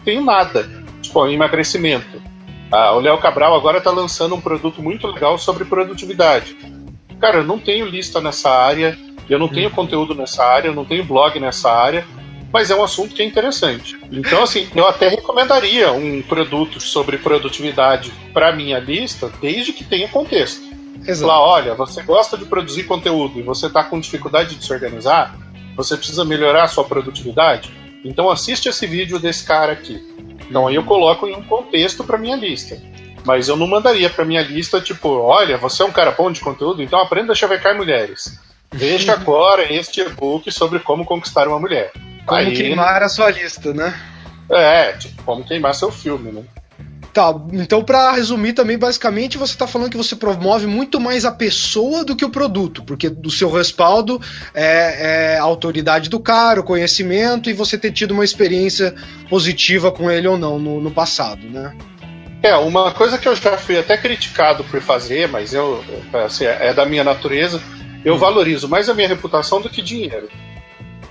tenho nada. Tipo, emagrecimento. Uh, o Léo Cabral agora está lançando um produto muito legal sobre produtividade. Cara, eu não tenho lista nessa área, eu não tenho conteúdo nessa área, eu não tenho blog nessa área, mas é um assunto que é interessante. Então, assim, eu até recomendaria um produto sobre produtividade para minha lista, desde que tenha contexto. Exato. Falar, olha, você gosta de produzir conteúdo e você está com dificuldade de se organizar, você precisa melhorar a sua produtividade, então assiste esse vídeo desse cara aqui. Então aí eu coloco em um contexto para minha lista. Mas eu não mandaria para minha lista tipo, olha, você é um cara bom de conteúdo, então aprenda a chavecar mulheres. Veja agora este e-book sobre como conquistar uma mulher.
Como aí, queimar a sua lista, né?
É, tipo, como queimar seu filme, né?
Tá, então para resumir também, basicamente você está falando que você promove muito mais a pessoa do que o produto, porque do seu respaldo é, é, a autoridade do cara, o conhecimento e você ter tido uma experiência positiva com ele ou não no, no passado, né?
É, uma coisa que eu já fui até criticado por fazer, mas eu assim, é da minha natureza, eu hum. valorizo mais a minha reputação do que dinheiro.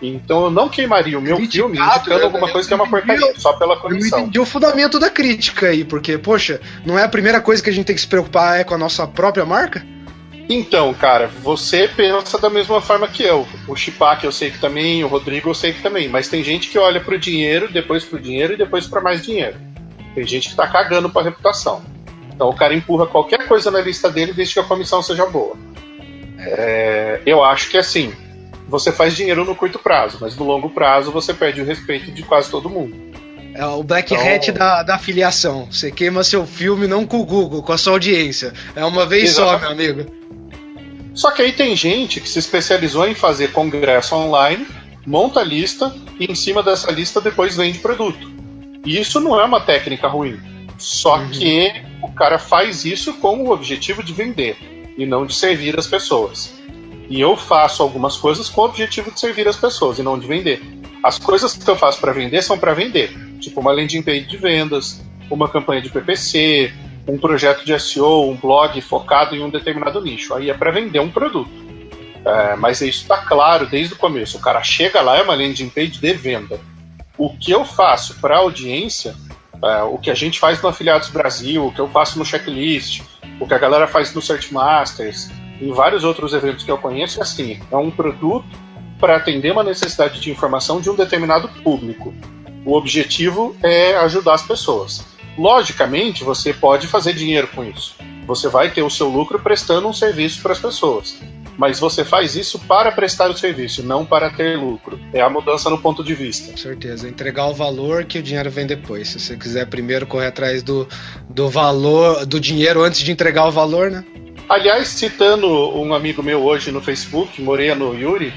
Então eu não queimaria o meu Criticado, filme indicando né? alguma coisa que é uma porcaria, só pela condição. Eu
entendi o fundamento da crítica aí, porque, poxa, não é a primeira coisa que a gente tem que se preocupar é com a nossa própria marca?
Então, cara, você pensa da mesma forma que eu. O Chipak eu sei que também, o Rodrigo eu sei que também, mas tem gente que olha pro dinheiro, depois pro dinheiro e depois para mais dinheiro. Tem gente que tá cagando pra reputação. Então o cara empurra qualquer coisa na lista dele desde que a comissão seja boa. É, eu acho que assim, você faz dinheiro no curto prazo, mas no longo prazo você perde o respeito de quase todo mundo.
É o Black então... Hat da, da afiliação. Você queima seu filme não com o Google, com a sua audiência. É uma vez Exatamente. só, meu amigo.
Só que aí tem gente que se especializou em fazer congresso online, monta a lista e em cima dessa lista depois vende produto. E isso não é uma técnica ruim. Só uhum. que o cara faz isso com o objetivo de vender e não de servir as pessoas. E eu faço algumas coisas com o objetivo de servir as pessoas e não de vender. As coisas que eu faço para vender são para vender, tipo uma landing page de vendas, uma campanha de PPC, um projeto de SEO, um blog focado em um determinado nicho. Aí é para vender um produto. É, mas isso está claro desde o começo. O cara chega lá, é uma landing page de venda. O que eu faço para a audiência, é, o que a gente faz no Afiliados Brasil, o que eu faço no Checklist, o que a galera faz no Search Masters, em vários outros eventos que eu conheço, é assim: é um produto para atender uma necessidade de informação de um determinado público. O objetivo é ajudar as pessoas. Logicamente, você pode fazer dinheiro com isso. Você vai ter o seu lucro prestando um serviço para as pessoas. Mas você faz isso para prestar o serviço, não para ter lucro. É a mudança no ponto de vista.
Com certeza. Entregar o valor que o dinheiro vem depois. Se você quiser primeiro correr atrás do, do valor, do dinheiro antes de entregar o valor, né?
Aliás, citando um amigo meu hoje no Facebook, Moreno Yuri,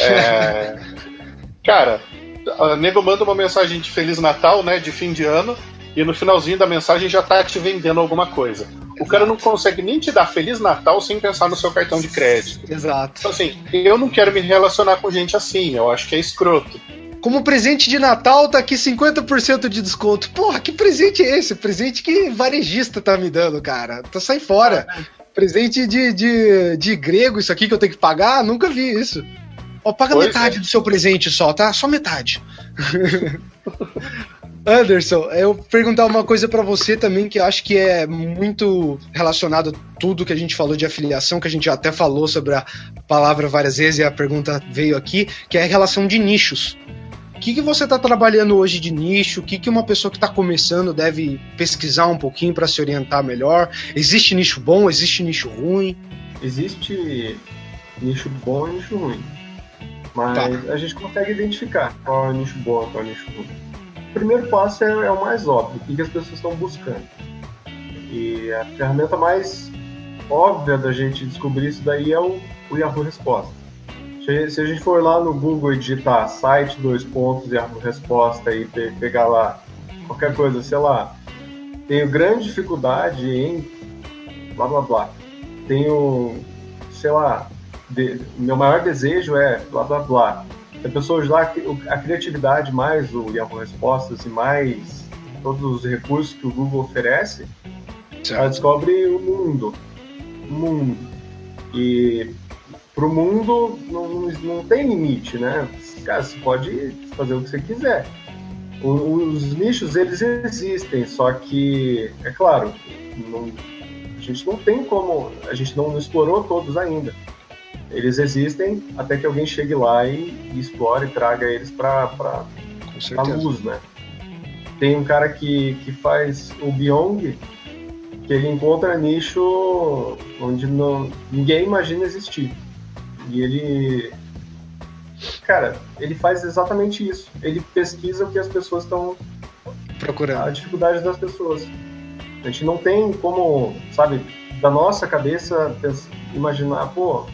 é... cara, a nego manda uma mensagem de Feliz Natal, né, de fim de ano, e no finalzinho da mensagem já tá te vendendo alguma coisa. O cara não consegue nem te dar Feliz Natal sem pensar no seu cartão de crédito.
Exato.
Então, assim, eu não quero me relacionar com gente assim, eu acho que é escroto.
Como presente de Natal, tá aqui 50% de desconto. Porra, que presente é esse? Presente que varejista tá me dando, cara. Tá sai fora. Presente de, de, de grego, isso aqui que eu tenho que pagar? Nunca vi isso. Ó, paga pois metade é. do seu presente só, tá? Só metade. Anderson, eu perguntar uma coisa para você também que eu acho que é muito relacionado a tudo que a gente falou de afiliação, que a gente já até falou sobre a palavra várias vezes e a pergunta veio aqui, que é a relação de nichos. O que, que você está trabalhando hoje de nicho? O que, que uma pessoa que está começando deve pesquisar um pouquinho para se orientar melhor? Existe nicho bom? Existe nicho ruim?
Existe nicho bom e nicho ruim. Mas tá. a gente consegue identificar qual é o nicho bom e qual é o nicho ruim o primeiro passo é, é o mais óbvio, o que, que as pessoas estão buscando. E a ferramenta mais óbvia da gente descobrir isso daí é o, o Yahoo Resposta. Se a gente for lá no Google e digitar site dois pontos Yahoo Resposta e pegar lá qualquer coisa, sei lá, tenho grande dificuldade em blá blá blá. Tenho, sei lá, de, meu maior desejo é blá blá blá a pessoa usar a criatividade mais o Yahoo Respostas e mais todos os recursos que o Google oferece, certo. ela descobre o mundo. O mundo. E para o mundo não, não tem limite, né? Cara, você pode fazer o que você quiser. os nichos, eles existem, só que, é claro, não, a gente não tem como, a gente não explorou todos ainda eles existem até que alguém chegue lá e, e explore e traga eles para a luz, né? Tem um cara que, que faz o Byong, que ele encontra nicho onde não, ninguém imagina existir. E ele. Cara, ele faz exatamente isso. Ele pesquisa o que as pessoas estão.
Procurando.
A dificuldade das pessoas. A gente não tem como, sabe, da nossa cabeça imaginar, pô,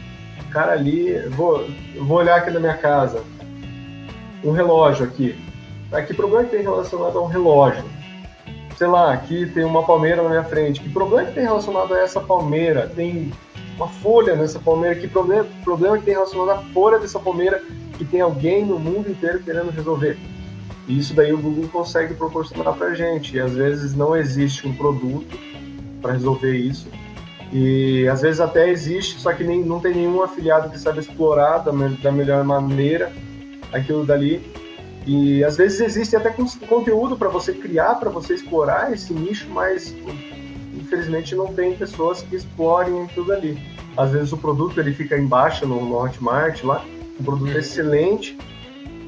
cara ali, vou, vou olhar aqui na minha casa, um relógio aqui. Tá, que problema que tem relacionado a um relógio? Sei lá, aqui tem uma palmeira na minha frente. Que problema que tem relacionado a essa palmeira? Tem uma folha nessa palmeira. Que problema, problema que tem relacionado à folha dessa palmeira que tem alguém no mundo inteiro querendo resolver? E isso daí o Google consegue proporcionar pra gente. E às vezes não existe um produto para resolver isso e às vezes até existe, só que nem, não tem nenhum afiliado que sabe explorar da, da melhor maneira aquilo dali. E às vezes existe até conteúdo para você criar, para você explorar esse nicho, mas infelizmente não tem pessoas que explorem aquilo dali. Às vezes o produto ele fica embaixo no, no Hotmart lá, um produto excelente,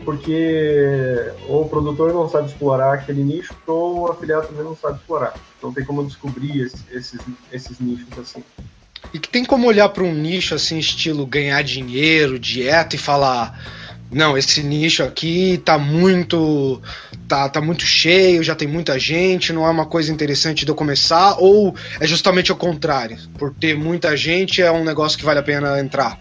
porque o produtor não sabe explorar aquele nicho, ou o afiliado também não sabe explorar. Não tem como descobrir esses, esses, esses nichos assim.
E que tem como olhar para um nicho assim, estilo ganhar dinheiro, dieta e falar. Não, esse nicho aqui tá muito tá, tá muito cheio, já tem muita gente, não é uma coisa interessante de eu começar, ou é justamente o contrário, por ter muita gente é um negócio que vale a pena entrar?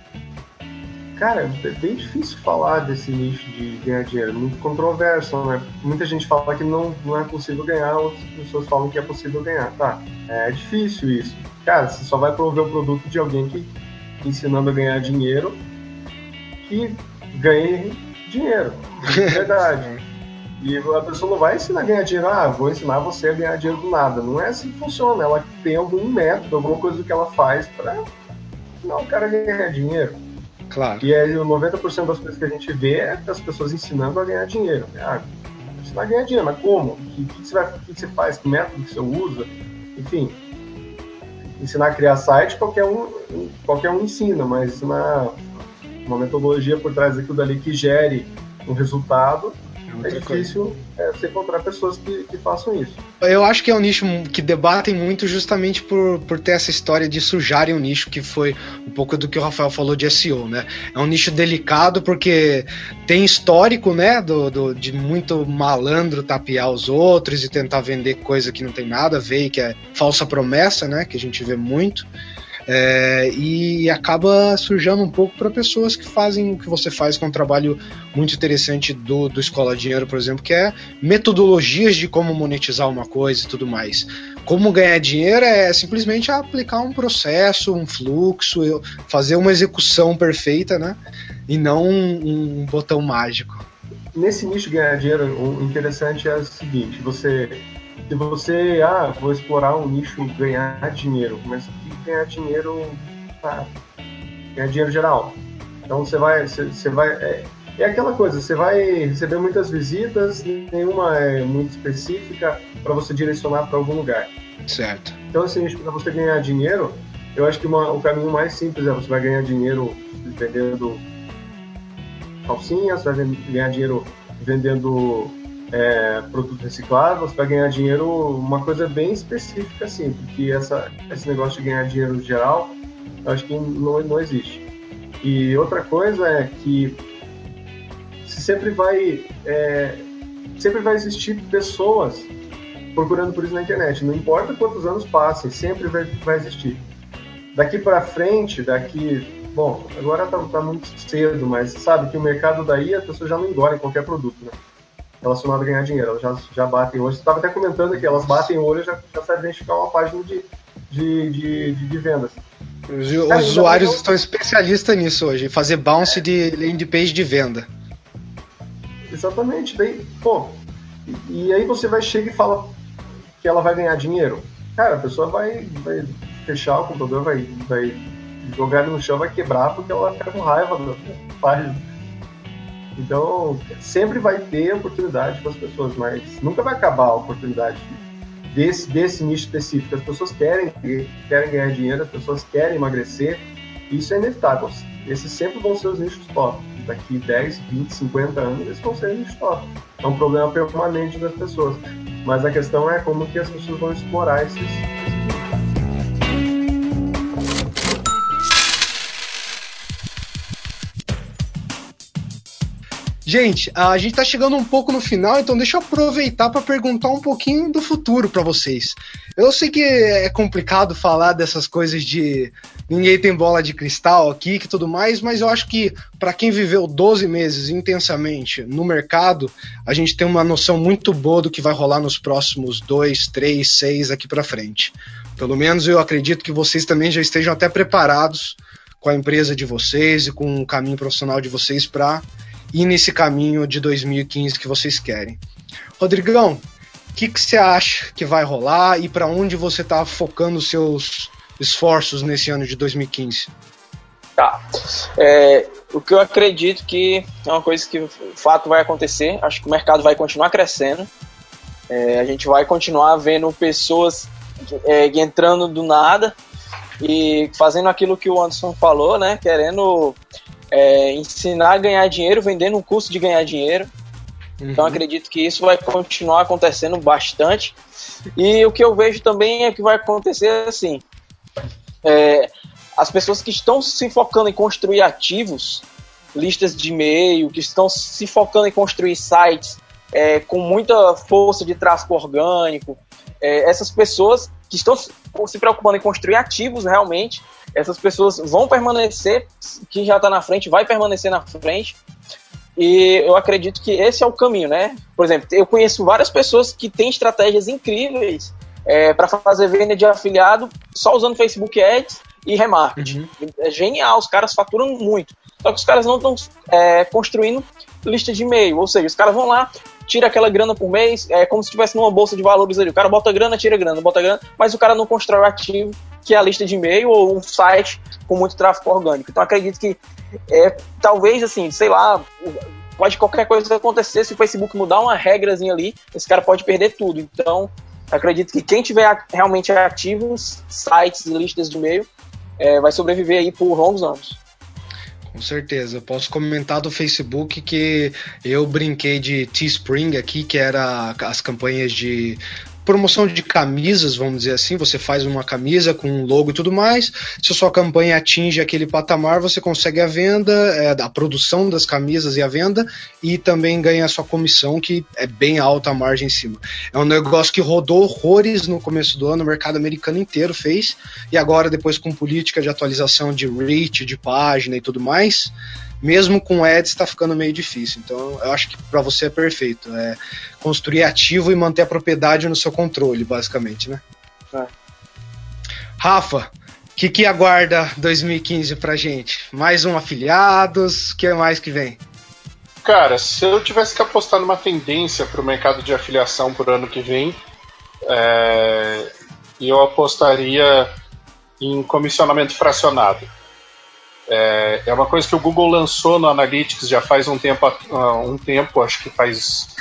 Cara, é bem difícil falar desse nicho de ganhar dinheiro, muito controverso, né? Muita gente fala que não, não é possível ganhar, outras pessoas falam que é possível ganhar. Tá, é difícil isso. Cara, você só vai promover o produto de alguém que ensinando a ganhar dinheiro que ganhe dinheiro, de verdade. E a pessoa não vai ensinar a ganhar dinheiro, ah, vou ensinar você a ganhar dinheiro do nada. Não é assim que funciona. Ela tem algum método, alguma coisa que ela faz para não o cara ganhar dinheiro.
Claro.
E aí, 90% das coisas que a gente vê é as pessoas ensinando a ganhar dinheiro. Ah, ensinar a ganhar dinheiro, mas como? O que, que, você vai, que, que você faz? Que método que você usa? Enfim, ensinar a criar site, qualquer um, qualquer um ensina, mas ensinar uma metodologia por trás daquilo dali que gere um resultado, é, é difícil é, você encontrar pessoas que, que, façam isso.
Eu acho que é um nicho que debatem muito justamente por, por ter essa história de sujarem o nicho, que foi um pouco do que o Rafael falou de SEO, né? É um nicho delicado porque tem histórico, né, do, do de muito malandro tapear os outros e tentar vender coisa que não tem nada a ver que é falsa promessa, né, que a gente vê muito. É, e acaba sujando um pouco para pessoas que fazem o que você faz, que é um trabalho muito interessante do, do Escola Dinheiro, por exemplo, que é metodologias de como monetizar uma coisa e tudo mais. Como ganhar dinheiro é simplesmente aplicar um processo, um fluxo, fazer uma execução perfeita, né? E não um, um botão mágico.
Nesse nicho ganhar dinheiro, o interessante é o seguinte: você se você, ah, vou explorar um nicho, ganhar dinheiro, começa a ganhar dinheiro, ah, ganhar dinheiro geral. Então você vai, você, você vai, é, é, aquela coisa, você vai receber muitas visitas, nenhuma é muito específica para você direcionar para algum lugar.
Certo.
Então assim, para você ganhar dinheiro, eu acho que uma, o caminho mais simples é você vai ganhar dinheiro vendendo calcinhas, vai ganhar dinheiro vendendo é, produto reciclável, você vai ganhar dinheiro, uma coisa bem específica assim, porque essa, esse negócio de ganhar dinheiro geral, eu acho que não, não existe. E outra coisa é que sempre vai, é, sempre vai existir pessoas procurando por isso na internet, não importa quantos anos passem, sempre vai, vai existir. Daqui para frente, daqui bom, agora tá, tá, muito cedo, mas sabe que o mercado daí a pessoa já não engole qualquer produto, né? Relacionado a ganhar dinheiro. Elas já, já batem hoje. Você estava até comentando aqui, elas batem o olho e já, já sabem identificar uma página de, de, de, de, vendas.
Os, Cara, usuários estão especialistas nisso hoje, fazer bounce de landing page de venda.
Exatamente. Daí, pô, e, e aí você vai chegar e fala que ela vai ganhar dinheiro. Cara, a pessoa vai, vai fechar o computador, vai, vai jogar ele no chão, vai quebrar porque ela fica com raiva da página. Então, sempre vai ter oportunidade para as pessoas, mas nunca vai acabar a oportunidade desse, desse nicho específico. As pessoas querem, querem ganhar dinheiro, as pessoas querem emagrecer, isso é inevitável. Esses sempre vão ser os nichos top. Daqui 10, 20, 50 anos, eles vão ser nichos top. É um problema permanente das pessoas. Mas a questão é como que as pessoas vão explorar esses,
Gente, a gente tá chegando um pouco no final, então deixa eu aproveitar para perguntar um pouquinho do futuro para vocês. Eu sei que é complicado falar dessas coisas de ninguém tem bola de cristal aqui e tudo mais, mas eu acho que para quem viveu 12 meses intensamente no mercado, a gente tem uma noção muito boa do que vai rolar nos próximos 2, 3, 6 aqui para frente. Pelo menos eu acredito que vocês também já estejam até preparados com a empresa de vocês e com o caminho profissional de vocês para ir nesse caminho de 2015 que vocês querem. Rodrigão, o que, você acha que vai rolar e para onde você está focando os seus esforços nesse ano de 2015?
Tá. É, o que eu acredito que é uma coisa que o fato vai acontecer. Acho que o mercado vai continuar crescendo. É, a gente vai continuar vendo pessoas é, entrando do nada e fazendo aquilo que o Anderson falou, né? Querendo é, ensinar a ganhar dinheiro vendendo um curso de ganhar dinheiro. Então, uhum. Então acredito que isso vai continuar acontecendo bastante. E o que eu vejo também é que vai acontecer assim: é, as pessoas que estão se focando em construir ativos, listas de e-mail, que estão se focando em construir sites é, com muita força de tráfego orgânico, é, essas pessoas que estão se preocupando em construir ativos realmente, essas pessoas vão permanecer, quem já está na frente vai permanecer na frente, e eu acredito que esse é o caminho, né? Por exemplo, eu conheço várias pessoas que têm estratégias incríveis é, para fazer venda de afiliado só usando Facebook Ads e remarketing. Uhum. É genial, os caras faturam muito. Só que os caras não estão é, construindo lista de e-mail, ou seja, os caras vão lá, tira aquela grana por mês, é como se estivesse numa bolsa de valores ali. O cara bota grana, tira grana, bota grana, mas o cara não constrói o ativo, que é a lista de e-mail ou um site com muito tráfego orgânico. Então acredito que é, talvez assim, sei lá, pode qualquer coisa acontecer se o Facebook mudar uma regrazinha ali, esse cara pode perder tudo. Então, acredito que quem tiver realmente ativo, sites e listas de e-mail, é, vai sobreviver aí por longos anos.
Com certeza. Eu posso comentar do Facebook que eu brinquei de Teespring aqui, que era as campanhas de promoção de camisas, vamos dizer assim, você faz uma camisa com um logo e tudo mais. Se a sua campanha atinge aquele patamar, você consegue a venda, é, a produção das camisas e a venda, e também ganha a sua comissão, que é bem alta a margem em cima. É um negócio que rodou horrores no começo do ano, o mercado americano inteiro fez, e agora, depois com política de atualização de reach, de página e tudo mais, mesmo com ads está ficando meio difícil. Então eu acho que para você é perfeito. É construir ativo e manter a propriedade no seu controle, basicamente, né? É. Rafa, o que, que aguarda 2015 pra gente? Mais um afiliados? O que mais que vem?
Cara, se eu tivesse que apostar numa tendência para o mercado de afiliação para o ano que vem, é... eu apostaria em comissionamento fracionado. É, é uma coisa que o Google lançou no Analytics já faz um tempo, uh, um tempo acho que faz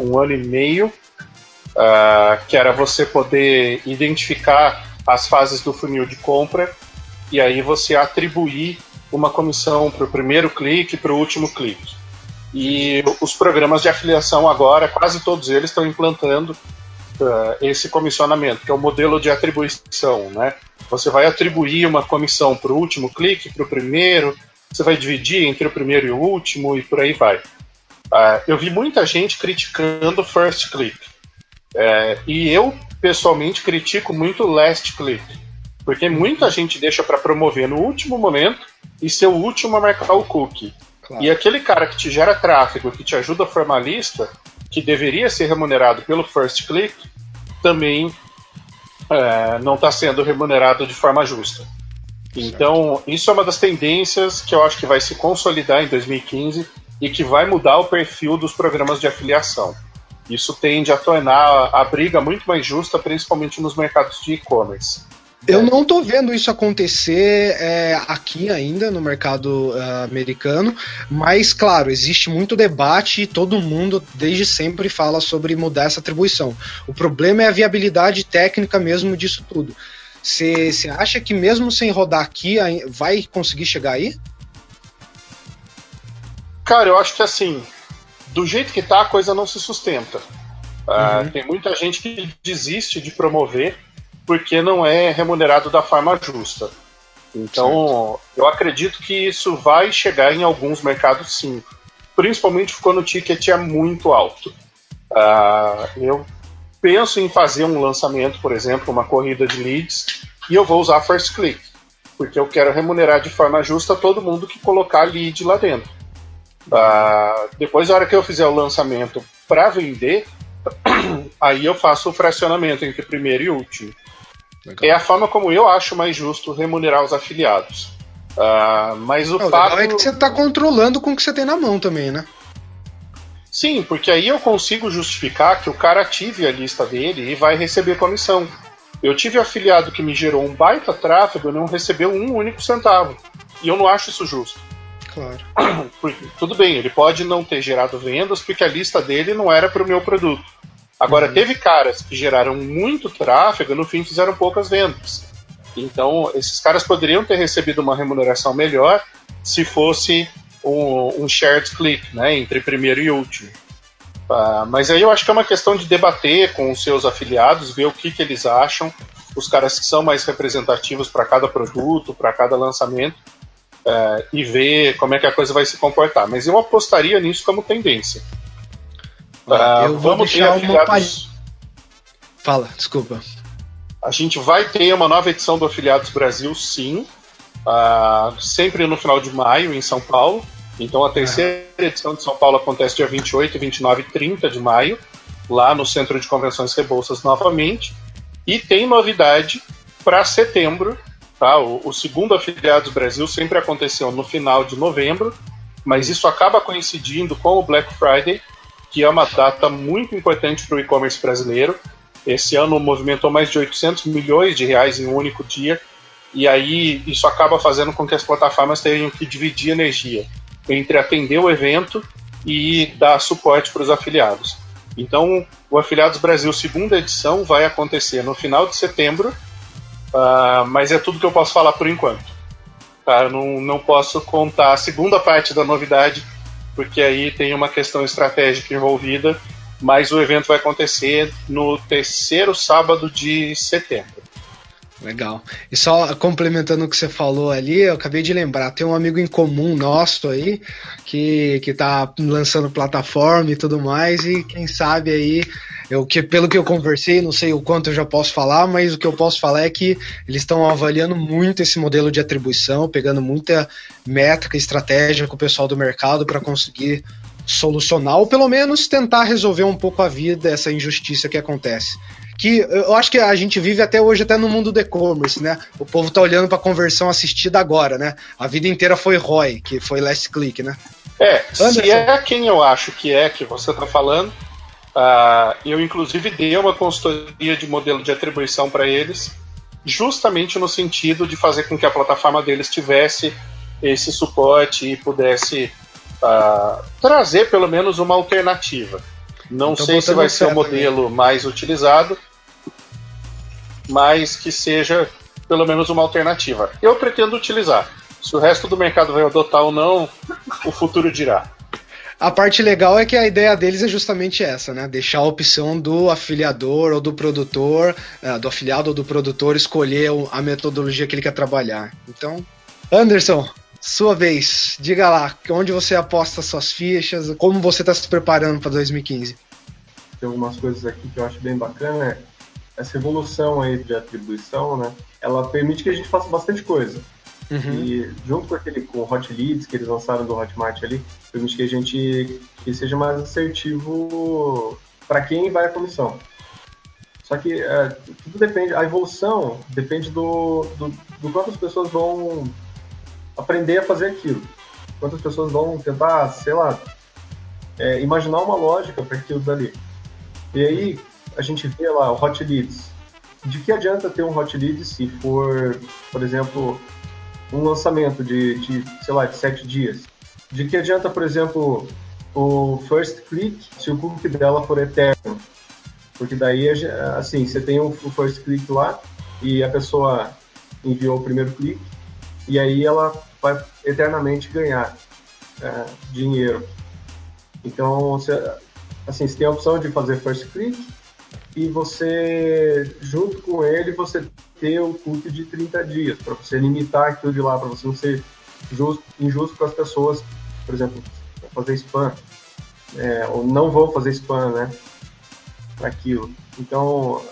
um ano e meio, uh, que era você poder identificar as fases do funil de compra e aí você atribuir uma comissão para o primeiro clique e para o último clique. E os programas de afiliação agora, quase todos eles estão implantando uh, esse comissionamento, que é o modelo de atribuição, né? Você vai atribuir uma comissão para o último clique, para o primeiro, você vai dividir entre o primeiro e o último e por aí vai. Uh, eu vi muita gente criticando o first click. Uh, e eu, pessoalmente, critico muito o last click. Porque muita gente deixa para promover no último momento e ser o último a marcar o cookie. Claro. E aquele cara que te gera tráfego, que te ajuda a formar lista, que deveria ser remunerado pelo first click, também é, não está sendo remunerado de forma justa. Então, isso é uma das tendências que eu acho que vai se consolidar em 2015 e que vai mudar o perfil dos programas de afiliação. Isso tende a tornar a briga muito mais justa, principalmente nos mercados de e-commerce.
Eu não tô vendo isso acontecer é, aqui ainda no mercado uh, americano, mas claro, existe muito debate e todo mundo desde sempre fala sobre mudar essa atribuição. O problema é a viabilidade técnica mesmo disso tudo. Você acha que mesmo sem rodar aqui vai conseguir chegar aí?
Cara, eu acho que assim, do jeito que tá, a coisa não se sustenta. Uh, Tem muita gente que desiste de promover porque não é remunerado da forma justa. Então, certo. eu acredito que isso vai chegar em alguns mercados sim, principalmente quando o ticket é muito alto. Uh, eu penso em fazer um lançamento, por exemplo, uma corrida de leads, e eu vou usar First Click, porque eu quero remunerar de forma justa todo mundo que colocar lead lá dentro. Uh, depois, na hora que eu fizer o lançamento para vender, aí eu faço o fracionamento entre primeiro e último. Legal. É a forma como eu acho mais justo remunerar os afiliados. Uh, mas o Não, fato.
é que você está controlando com o que você tem na mão também, né?
Sim, porque aí eu consigo justificar que o cara ative a lista dele e vai receber comissão. Eu tive afiliado que me gerou um baita tráfego e não recebeu um único centavo. E eu não acho isso justo.
Claro.
Porque, tudo bem, ele pode não ter gerado vendas porque a lista dele não era para o meu produto. Agora, uhum. teve caras que geraram muito tráfego e no fim fizeram poucas vendas. Então, esses caras poderiam ter recebido uma remuneração melhor se fosse um, um shared click, né, entre primeiro e último. Uh, mas aí eu acho que é uma questão de debater com os seus afiliados, ver o que, que eles acham, os caras que são mais representativos para cada produto, para cada lançamento, uh, e ver como é que a coisa vai se comportar. Mas eu apostaria nisso como tendência.
Uh, eu vou deixar uma página. Fala, desculpa.
A gente vai ter uma nova edição do Afiliados Brasil, sim. Uh, sempre no final de maio, em São Paulo. Então a terceira edição de São Paulo acontece dia 28, 29 e 30 de maio, lá no Centro de Convenções Rebouças novamente. E tem novidade para setembro. Tá? O, o segundo Afiliados Brasil sempre aconteceu no final de novembro, mas isso acaba coincidindo com o Black Friday que é uma data muito importante para o e-commerce brasileiro. Esse ano movimentou mais de 800 milhões de reais em um único dia, e aí isso acaba fazendo com que as plataformas tenham que dividir energia entre atender o evento e dar suporte para os afiliados. Então, o Afiliados Brasil segunda edição vai acontecer no final de setembro, uh, mas é tudo que eu posso falar por enquanto. Tá? Não, não posso contar a segunda parte da novidade, porque aí tem uma questão estratégica envolvida, mas o evento vai acontecer no terceiro sábado de setembro.
Legal. E só complementando o que você falou ali, eu acabei de lembrar, tem um amigo em comum nosso aí que, que tá lançando plataforma e tudo mais, e quem sabe aí, eu, que, pelo que eu conversei, não sei o quanto eu já posso falar, mas o que eu posso falar é que eles estão avaliando muito esse modelo de atribuição, pegando muita métrica, estratégia com o pessoal do mercado para conseguir solucionar, ou pelo menos tentar resolver um pouco a vida, essa injustiça que acontece que eu acho que a gente vive até hoje até no mundo do e-commerce, né? O povo tá olhando para conversão assistida agora, né? A vida inteira foi ROI, que foi last click, né?
É, Anderson. se é quem eu acho que é que você tá falando, uh, eu inclusive dei uma consultoria de modelo de atribuição para eles, justamente no sentido de fazer com que a plataforma deles tivesse esse suporte e pudesse uh, trazer pelo menos uma alternativa. Não então, sei se vai ser o modelo mais utilizado, mas que seja pelo menos uma alternativa. Eu pretendo utilizar. Se o resto do mercado vai adotar ou não, o futuro dirá.
A parte legal é que a ideia deles é justamente essa, né? Deixar a opção do afiliador ou do produtor, é, do afiliado ou do produtor escolher a metodologia que ele quer trabalhar. Então, Anderson, sua vez, diga lá, onde você aposta suas fichas, como você está se preparando para 2015?
Tem algumas coisas aqui que eu acho bem bacana, é essa evolução aí de atribuição, né? Ela permite que a gente faça bastante coisa. Uhum. E junto com aquele com o Hot Leads que eles lançaram do Hotmart ali, permite que a gente que seja mais assertivo para quem vai à comissão. Só que é, tudo depende, a evolução depende do, do, do quanto as pessoas vão aprender a fazer aquilo. Quantas pessoas vão tentar, sei lá, é, imaginar uma lógica para aquilo dali. E aí a gente vê lá o Hot Leads. De que adianta ter um Hot Leads se for, por exemplo, um lançamento de, de sei lá, de sete dias? De que adianta, por exemplo, o First Click se o cookie dela for eterno? Porque daí, assim, você tem o First Click lá e a pessoa enviou o primeiro clique e aí ela vai eternamente ganhar é, dinheiro. Então, você, assim, você tem a opção de fazer first click e você, junto com ele, você ter o cookie de 30 dias, para você limitar aquilo de lá, para você não ser justo, injusto com as pessoas, por exemplo, fazer spam, é, ou não vão fazer spam, né, aquilo. Então,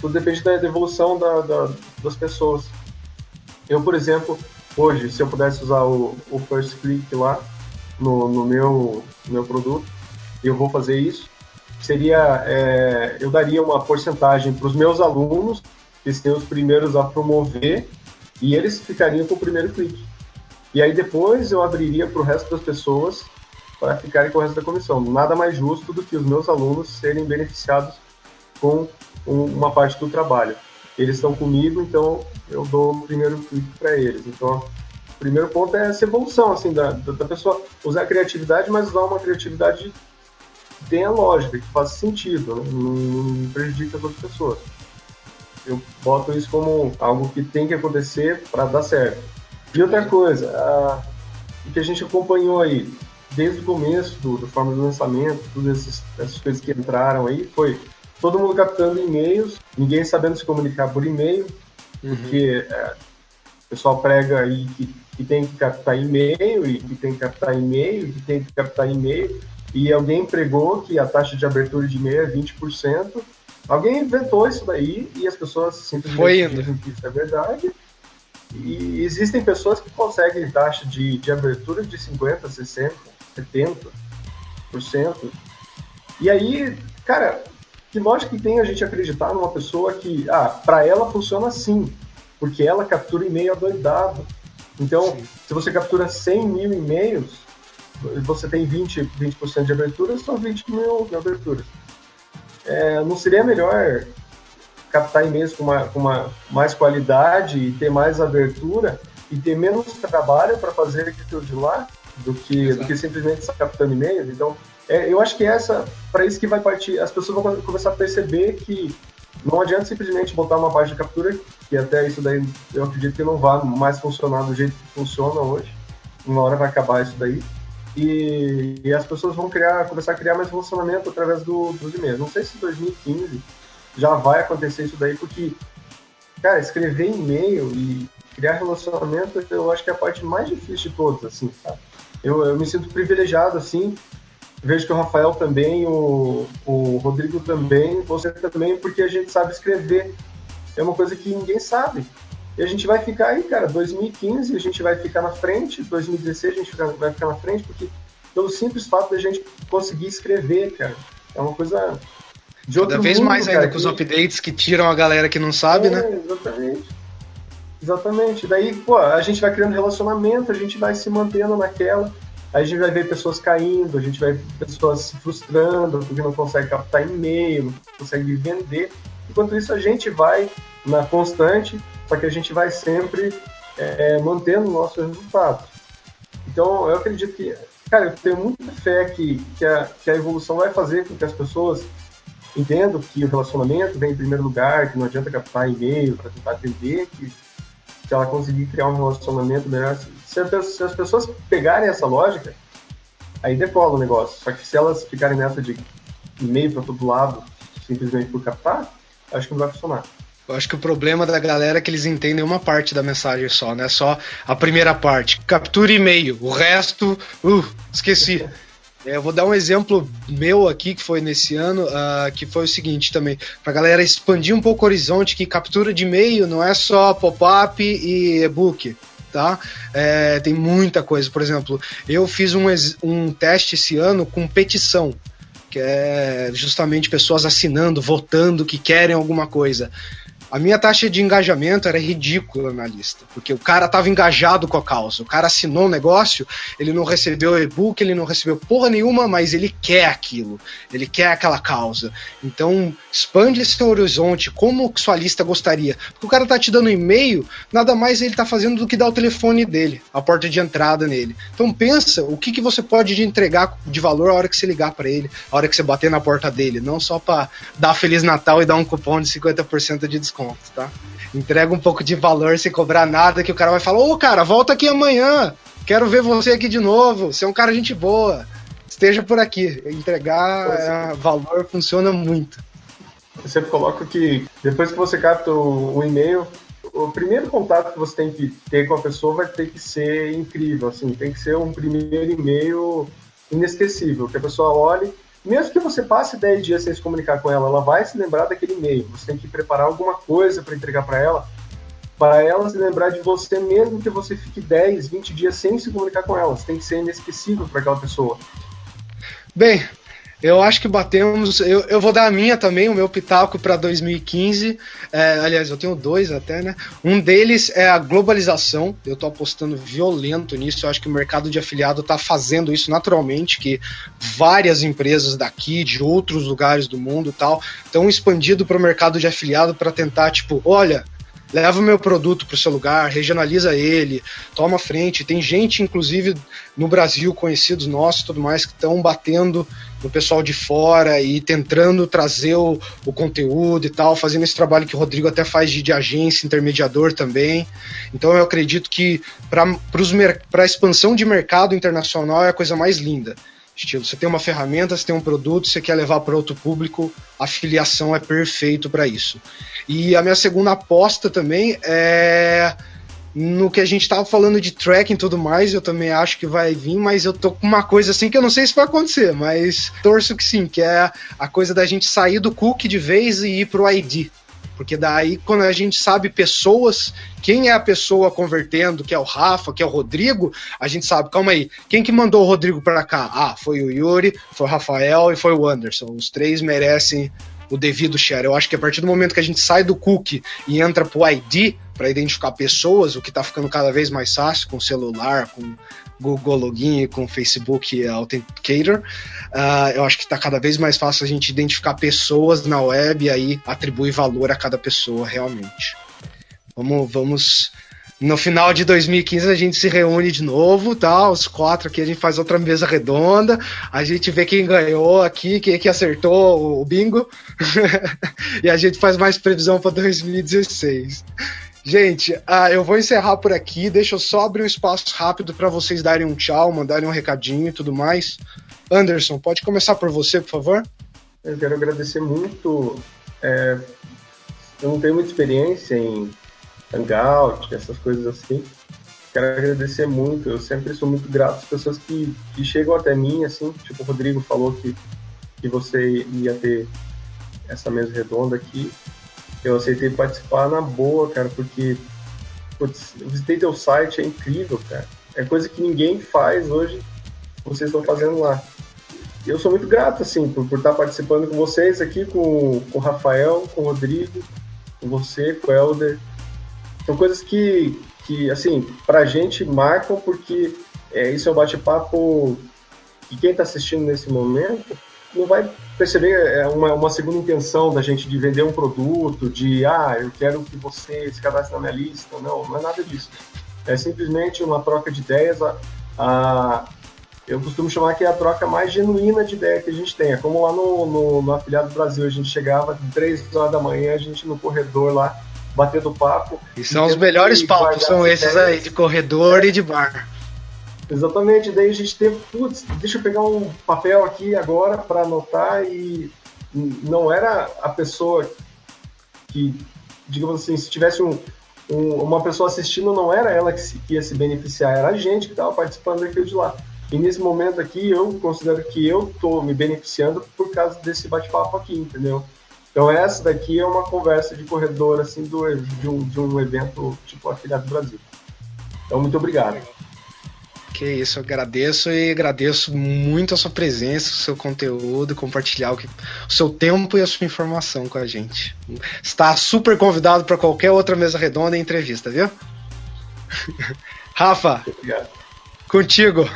tudo depende da evolução da, da, das pessoas. Eu, por exemplo, hoje, se eu pudesse usar o, o First Click lá no, no meu, meu produto, eu vou fazer isso. Seria, é, eu daria uma porcentagem para os meus alunos, que seriam os primeiros a promover, e eles ficariam com o primeiro clique. E aí depois eu abriria para o resto das pessoas para ficarem com o resto da comissão. Nada mais justo do que os meus alunos serem beneficiados com um, uma parte do trabalho. Eles estão comigo, então eu dou o primeiro clique para eles. Então, o primeiro ponto é essa evolução, assim, da, da pessoa usar a criatividade, mas usar uma criatividade tenha lógica, que faça sentido, né? não, não prejudica as outras pessoas. Eu boto isso como algo que tem que acontecer para dar certo. E outra coisa, a, o que a gente acompanhou aí, desde o começo do, do forma de lançamento, todas essas coisas que entraram aí, foi todo mundo captando e-mails, ninguém sabendo se comunicar por e-mail, uhum. porque é, o pessoal prega aí que, que tem que captar e-mail, e que tem que captar e-mail, e que tem que captar e-mail, e alguém pregou que a taxa de abertura de e-mail é 20%. Alguém inventou isso daí e as pessoas simplesmente dizem que isso é verdade. E existem pessoas que conseguem taxa de, de abertura de 50%, 60%, 70%. E aí, cara, que lógica que tem a gente acreditar numa pessoa que, ah, para ela funciona assim, porque ela captura e-mail adoidado. Então, Sim. se você captura 100 mil e-mails, você tem 20%, 20 de abertura, são 20 mil aberturas. É, não seria melhor captar e-mails com, uma, com uma mais qualidade e ter mais abertura e ter menos trabalho para fazer aquilo de lá do que, do que simplesmente captando e-mails? Então, é, eu acho que essa, para isso que vai partir, as pessoas vão começar a perceber que não adianta simplesmente botar uma página de captura que até isso daí eu acredito que não vai mais funcionar do jeito que funciona hoje. Uma hora vai acabar isso daí. E, e as pessoas vão criar, começar a criar mais relacionamento através do, dos e-mails. Não sei se em 2015 já vai acontecer isso daí, porque, cara, escrever e-mail e criar relacionamento, eu acho que é a parte mais difícil de todas, assim, sabe? Eu, eu me sinto privilegiado, assim, vejo que o Rafael também, o, o Rodrigo também, você também, porque a gente sabe escrever. É uma coisa que ninguém sabe. E a gente vai ficar aí, cara, 2015 a gente vai ficar na frente, 2016 a gente vai ficar na frente, porque pelo simples fato da gente conseguir escrever, cara. É uma coisa
de outro Cada vez mundo, mais cara, ainda com os updates que tiram a galera que não sabe, né?
é, né? Exatamente. Exatamente. Daí, pô, a gente vai criando relacionamento, a gente vai se mantendo naquela. Aí a gente vai ver pessoas caindo, a gente vai ver pessoas se frustrando porque não consegue captar e-mail, não consegue vender. Enquanto isso, a gente vai na constante, só que a gente vai sempre é, mantendo o nosso resultado. Então, eu acredito que, cara, eu tenho muita fé que, que, a, que a evolução vai fazer com que as pessoas entendam que o relacionamento vem em primeiro lugar, que não adianta captar e-mail para tentar atender, que se ela conseguir criar um relacionamento melhor, se, se as pessoas pegarem essa lógica, aí decola o negócio. Só que se elas ficarem nessa de e-mail para todo lado, simplesmente por captar, acho que não vai funcionar.
Eu acho que o problema da galera é que eles entendem uma parte da mensagem só, né? Só a primeira parte. Captura e-mail. O resto, uh, esqueci. É, eu vou dar um exemplo meu aqui, que foi nesse ano, uh, que foi o seguinte também, pra galera expandir um pouco o horizonte, que captura de e-mail não é só pop-up e e-book, tá? É, tem muita coisa. Por exemplo, eu fiz um, um teste esse ano com petição, que é justamente pessoas assinando, votando que querem alguma coisa. A minha taxa de engajamento era ridícula na lista, porque o cara estava engajado com a causa. O cara assinou o um negócio, ele não recebeu e-book, ele não recebeu porra nenhuma, mas ele quer aquilo, ele quer aquela causa. Então, expande esse horizonte, como sua lista gostaria. Porque o cara tá te dando e-mail, nada mais ele tá fazendo do que dar o telefone dele, a porta de entrada nele. Então, pensa o que, que você pode entregar de valor a hora que você ligar para ele, a hora que você bater na porta dele, não só para dar Feliz Natal e dar um cupom de 50% de desconto desconto, tá? Entrega um pouco de valor sem cobrar nada, que o cara vai falar: Ô, cara, volta aqui amanhã. Quero ver você aqui de novo. Você é um cara gente boa. Esteja por aqui. Entregar é, valor funciona muito.
Eu sempre coloco que depois que você capta o, o e-mail, o primeiro contato que você tem que ter com a pessoa vai ter que ser incrível, assim, tem que ser um primeiro e-mail inesquecível, que a pessoa olhe mesmo que você passe 10 dias sem se comunicar com ela, ela vai se lembrar daquele e-mail. Você tem que preparar alguma coisa para entregar para ela, para ela se lembrar de você, mesmo que você fique 10, 20 dias sem se comunicar com ela. Você tem que ser inesquecível para aquela pessoa.
Bem, eu acho que batemos. Eu, eu vou dar a minha também, o meu pitaco para 2015. É, aliás, eu tenho dois até, né? Um deles é a globalização. Eu tô apostando violento nisso. Eu acho que o mercado de afiliado tá fazendo isso naturalmente, que várias empresas daqui, de outros lugares do mundo tal, estão expandindo para o mercado de afiliado para tentar, tipo, olha, leva o meu produto para o seu lugar, regionaliza ele, toma frente. Tem gente, inclusive, no Brasil, conhecidos nossos tudo mais, que estão batendo no pessoal de fora e tentando trazer o, o, conteúdo e tal, fazendo esse trabalho que o Rodrigo até faz de, de agência, intermediador também. Então eu acredito que para a expansão de mercado internacional é a coisa mais linda. Estilo, você tem uma ferramenta, você tem um produto, você quer levar para outro público, a filiação é perfeito para isso. E a minha segunda aposta também é no que a gente tava falando de tracking e tudo mais, eu também acho que vai vir, mas eu tô com uma coisa assim que eu não sei se vai acontecer, mas torço que sim, que é a coisa da gente sair do cookie de vez e ir pro ID. Porque daí, quando a gente sabe pessoas, quem é a pessoa convertendo, que é o Rafa, que é o Rodrigo, a gente sabe, calma aí, quem que mandou o Rodrigo para cá? Ah, foi o Yuri, foi o Rafael e foi o Anderson. Os três merecem o devido share. Eu acho que a partir do momento que a gente sai do cookie e entra pro ID para identificar pessoas, o que está ficando cada vez mais fácil com celular, com Google Login com Facebook Authenticator, uh, eu acho que está cada vez mais fácil a gente identificar pessoas na web e aí atribuir valor a cada pessoa realmente. Vamos, vamos no final de 2015 a gente se reúne de novo, tá? Os quatro aqui a gente faz outra mesa redonda, a gente vê quem ganhou aqui, quem que acertou o bingo, e a gente faz mais previsão para 2016. Gente, ah, eu vou encerrar por aqui. Deixa eu só abrir um espaço rápido para vocês darem um tchau, mandarem um recadinho e tudo mais. Anderson, pode começar por você, por favor?
Eu quero agradecer muito. É, eu não tenho muita experiência em Hangout, essas coisas assim. Quero agradecer muito. Eu sempre sou muito grato às pessoas que, que chegam até mim, assim. Tipo, o Rodrigo falou que, que você ia ter essa mesa redonda aqui. Eu aceitei participar na boa, cara, porque putz, visitei teu site, é incrível, cara. É coisa que ninguém faz hoje, vocês estão fazendo lá. Eu sou muito grato, assim, por, por estar participando com vocês aqui, com, com o Rafael, com o Rodrigo, com você, com o Helder. São coisas que, que assim, pra gente marcam, porque é, isso é um bate-papo que quem está assistindo nesse momento não vai perceber é, uma, uma segunda intenção da gente de vender um produto, de ah, eu quero que você se cadastre na minha lista. Não, não é nada disso. É simplesmente uma troca de ideias. A, a, eu costumo chamar que é a troca mais genuína de ideia que a gente tem. É como lá no, no, no Afiliado Brasil, a gente chegava três horas da manhã, a gente no corredor lá, batendo papo.
E são os melhores papos, são esses ideias. aí, de corredor e de bar.
Exatamente, daí a gente teve, putz, deixa eu pegar um papel aqui agora para anotar e não era a pessoa que, digamos assim, se tivesse um, um, uma pessoa assistindo, não era ela que, se, que, ia se beneficiar, era a gente que estava participando daquilo de lá. E nesse momento aqui, eu considero que eu estou me beneficiando por causa desse bate-papo aqui, entendeu? Então essa daqui é uma conversa de corredor, assim, do, de, um, de um evento tipo Afiliado Brasil. Então, muito obrigado.
Que isso, eu agradeço e agradeço muito a sua presença, o seu conteúdo, compartilhar o, que, o seu tempo e a sua informação com a gente. Está super convidado para qualquer outra mesa redonda e entrevista, viu? Rafa, Obrigado. contigo.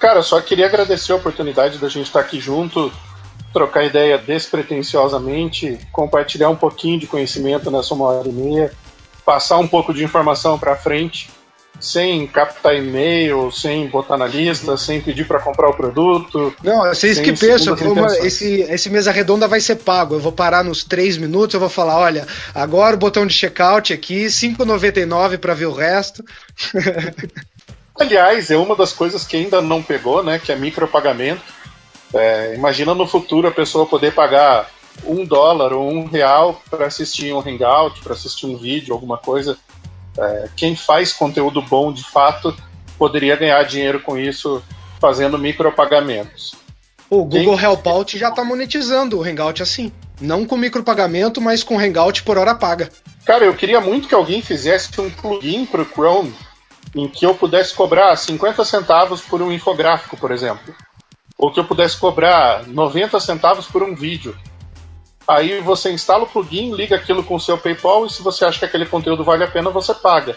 Cara, só queria agradecer a oportunidade da gente estar aqui junto, trocar ideia despretensiosamente, compartilhar um pouquinho de conhecimento nessa uma hora e meia, passar um pouco de informação para frente sem captar e-mail, sem botar na lista, sem pedir para comprar o produto.
Não, vocês que pensam, esse, esse mesa redonda vai ser pago. Eu vou parar nos três minutos, eu vou falar, olha, agora o botão de checkout aqui, 5,99 para ver o resto.
Aliás, é uma das coisas que ainda não pegou, né? Que é micropagamento. É, imagina no futuro a pessoa poder pagar um dólar ou um real para assistir um hangout, para assistir um vídeo, alguma coisa é, quem faz conteúdo bom de fato poderia ganhar dinheiro com isso fazendo micropagamentos.
O Google quem... Helpout já está monetizando o Hangout assim. Não com micropagamento, mas com Hangout por hora paga.
Cara, eu queria muito que alguém fizesse um plugin para o Chrome em que eu pudesse cobrar 50 centavos por um infográfico, por exemplo. Ou que eu pudesse cobrar 90 centavos por um vídeo. Aí você instala o plugin, liga aquilo com o seu PayPal e se você acha que aquele conteúdo vale a pena, você paga.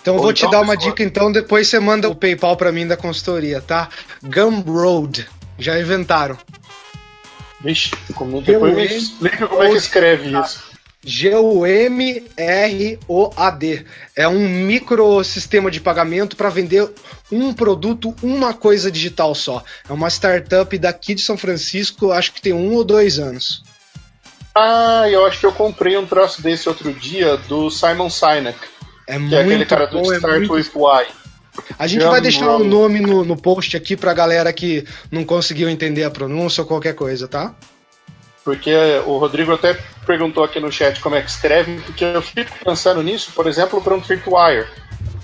Então eu vou te então, dar uma pessoa... dica, então depois você manda o PayPal para mim da consultoria, tá? Gumroad. Já inventaram.
Vixe, como, depois me explica como é que escreve isso.
G-U-M-R-O-A-D. É um microsistema de pagamento para vender um produto, uma coisa digital só. É uma startup daqui de São Francisco, acho que tem um ou dois anos.
Ah, eu acho que eu comprei um troço desse outro dia do Simon Sinek.
É que muito é aquele cara do bom, é Start é muito... with Why. A gente vai deixar o um nome no, no post aqui pra galera que não conseguiu entender a pronúncia ou qualquer coisa, tá?
Porque o Rodrigo até perguntou aqui no chat como é que escreve, porque eu fico pensando nisso, por exemplo, para um Tripwire.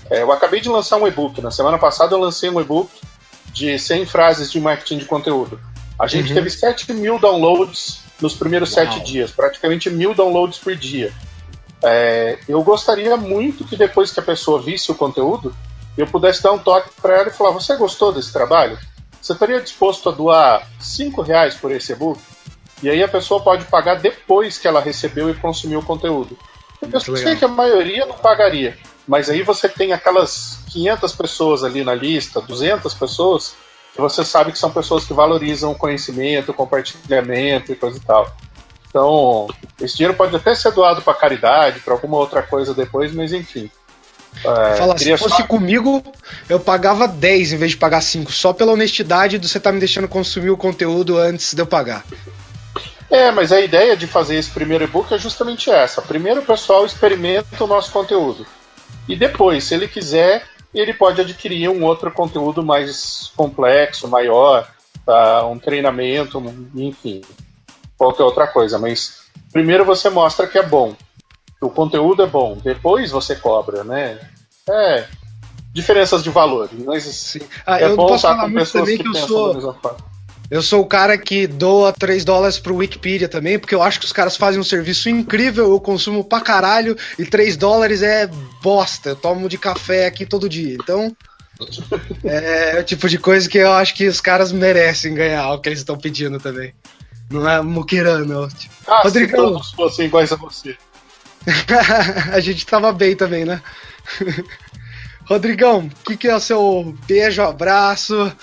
É, eu acabei de lançar um e-book. Na semana passada eu lancei um e-book de 100 frases de marketing de conteúdo. A gente uhum. teve 7 mil downloads nos primeiros Uau. sete dias, praticamente mil downloads por dia. É, eu gostaria muito que depois que a pessoa visse o conteúdo, eu pudesse dar um toque para ela e falar: Você gostou desse trabalho? Você estaria disposto a doar cinco reais por esse e-book? E aí a pessoa pode pagar depois que ela recebeu e consumiu o conteúdo. Eu sei legal. que a maioria não pagaria, mas aí você tem aquelas 500 pessoas ali na lista, 200 pessoas que você sabe que são pessoas que valorizam o conhecimento, o compartilhamento e coisa e tal. Então, esse dinheiro pode até ser doado para caridade, para alguma outra coisa depois, mas enfim.
É, Fala, se fosse só... comigo, eu pagava 10 em vez de pagar 5, só pela honestidade de você estar tá me deixando consumir o conteúdo antes de eu pagar.
É, mas a ideia de fazer esse primeiro e-book é justamente essa. Primeiro o pessoal experimenta o nosso conteúdo. E depois, se ele quiser, ele pode adquirir um outro conteúdo mais complexo, maior, tá? um treinamento, enfim, qualquer outra coisa. Mas primeiro você mostra que é bom, que o conteúdo é bom, depois você cobra, né? É, diferenças de valor. Mas Sim.
Ah,
é
bom estar com pessoas que, que pensam sou... da mesma forma. Eu sou o cara que doa 3 dólares pro Wikipedia também, porque eu acho que os caras fazem um serviço incrível, eu consumo pra caralho, e 3 dólares é bosta. Eu tomo de café aqui todo dia. Então, é o tipo de coisa que eu acho que os caras merecem ganhar o que eles estão pedindo também. Não é muquirano. Tipo.
Ah, Rodrigo, se todos fossem iguais a você.
a gente tava bem também, né? Rodrigão, o que, que é o seu beijo, abraço?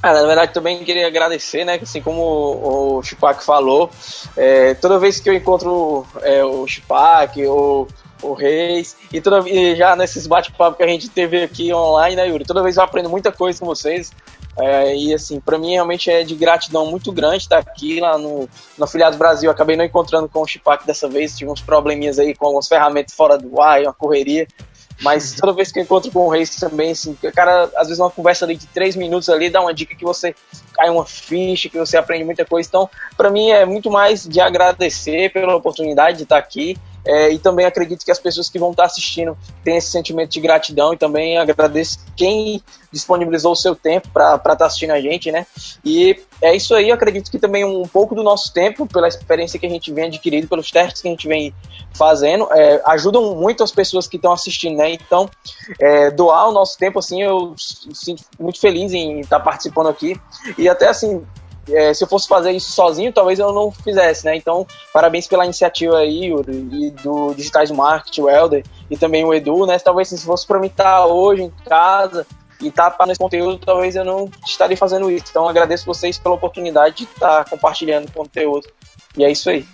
Ah, na verdade, também queria agradecer, né? Assim como o, o Chupac falou, é, toda vez que eu encontro é, o Chupac ou o Reis, e, toda, e já nesses bate-papo que a gente teve aqui online, né, Yuri? Toda vez eu aprendo muita coisa com vocês. É, e assim, para mim realmente é de gratidão muito grande estar aqui lá no, no Afiliados Brasil. Acabei não encontrando com o Chupac dessa vez, tive uns probleminhas aí com algumas ferramentas fora do ar, uma correria. Mas toda vez que eu encontro com o Reis também, assim, cara, às vezes uma conversa ali de três minutos ali dá uma dica que você cai uma ficha, que você aprende muita coisa. Então, para mim é muito mais de agradecer pela oportunidade de estar aqui é, e também acredito que as pessoas que vão estar assistindo têm esse sentimento de gratidão e também agradeço quem disponibilizou o seu tempo para estar tá assistindo a gente, né? E é isso aí, acredito que também um pouco do nosso tempo, pela experiência que a gente vem adquirindo, pelos testes que a gente vem fazendo, é, ajudam muito as pessoas que estão assistindo, né? Então, é, doar o nosso tempo, assim, eu sinto muito feliz em estar participando aqui. E até assim, é, se eu fosse fazer isso sozinho, talvez eu não fizesse, né? Então, parabéns pela iniciativa aí, Yuri, e do Digitais Marketing, o Helder, e também o Edu, né? Talvez se fosse para mim estar hoje em casa e estar tá nesse conteúdo, talvez eu não estaria fazendo isso. Então, agradeço vocês pela oportunidade de estar compartilhando conteúdo. E é isso aí.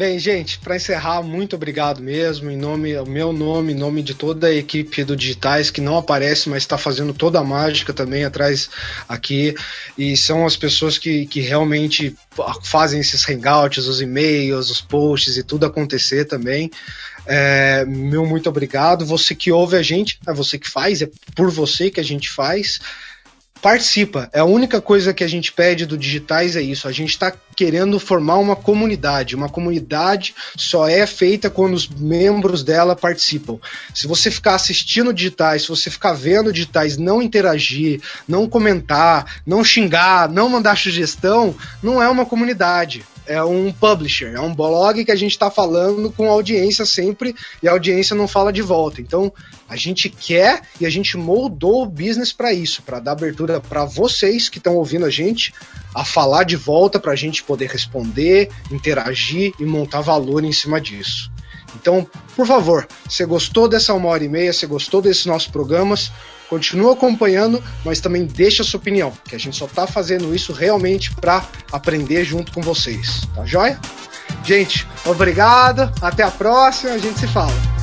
Bem, gente, para encerrar, muito obrigado mesmo, em nome, o meu nome, em nome de toda a equipe do Digitais, que não aparece, mas está fazendo toda a mágica também atrás aqui, e são as pessoas que, que realmente fazem esses hangouts, os e-mails, os posts e tudo acontecer também. É, meu muito obrigado. Você que ouve a gente, é você que faz, é por você que a gente faz participa. É a única coisa que a gente pede do Digitais é isso. A gente está querendo formar uma comunidade. Uma comunidade só é feita quando os membros dela participam. Se você ficar assistindo Digitais, se você ficar vendo Digitais, não interagir, não comentar, não xingar, não mandar sugestão, não é uma comunidade é um publisher, é um blog que a gente está falando com audiência sempre e a audiência não fala de volta. Então a gente quer e a gente moldou o business para isso, para dar abertura para vocês que estão ouvindo a gente a falar de volta para a gente poder responder, interagir e montar valor em cima disso. Então, por favor, você gostou dessa uma hora e meia, você gostou desses nossos programas, continua acompanhando, mas também deixa a sua opinião, que a gente só está fazendo isso realmente para aprender junto com vocês, tá joia? Gente, obrigado, até a próxima, a gente se fala.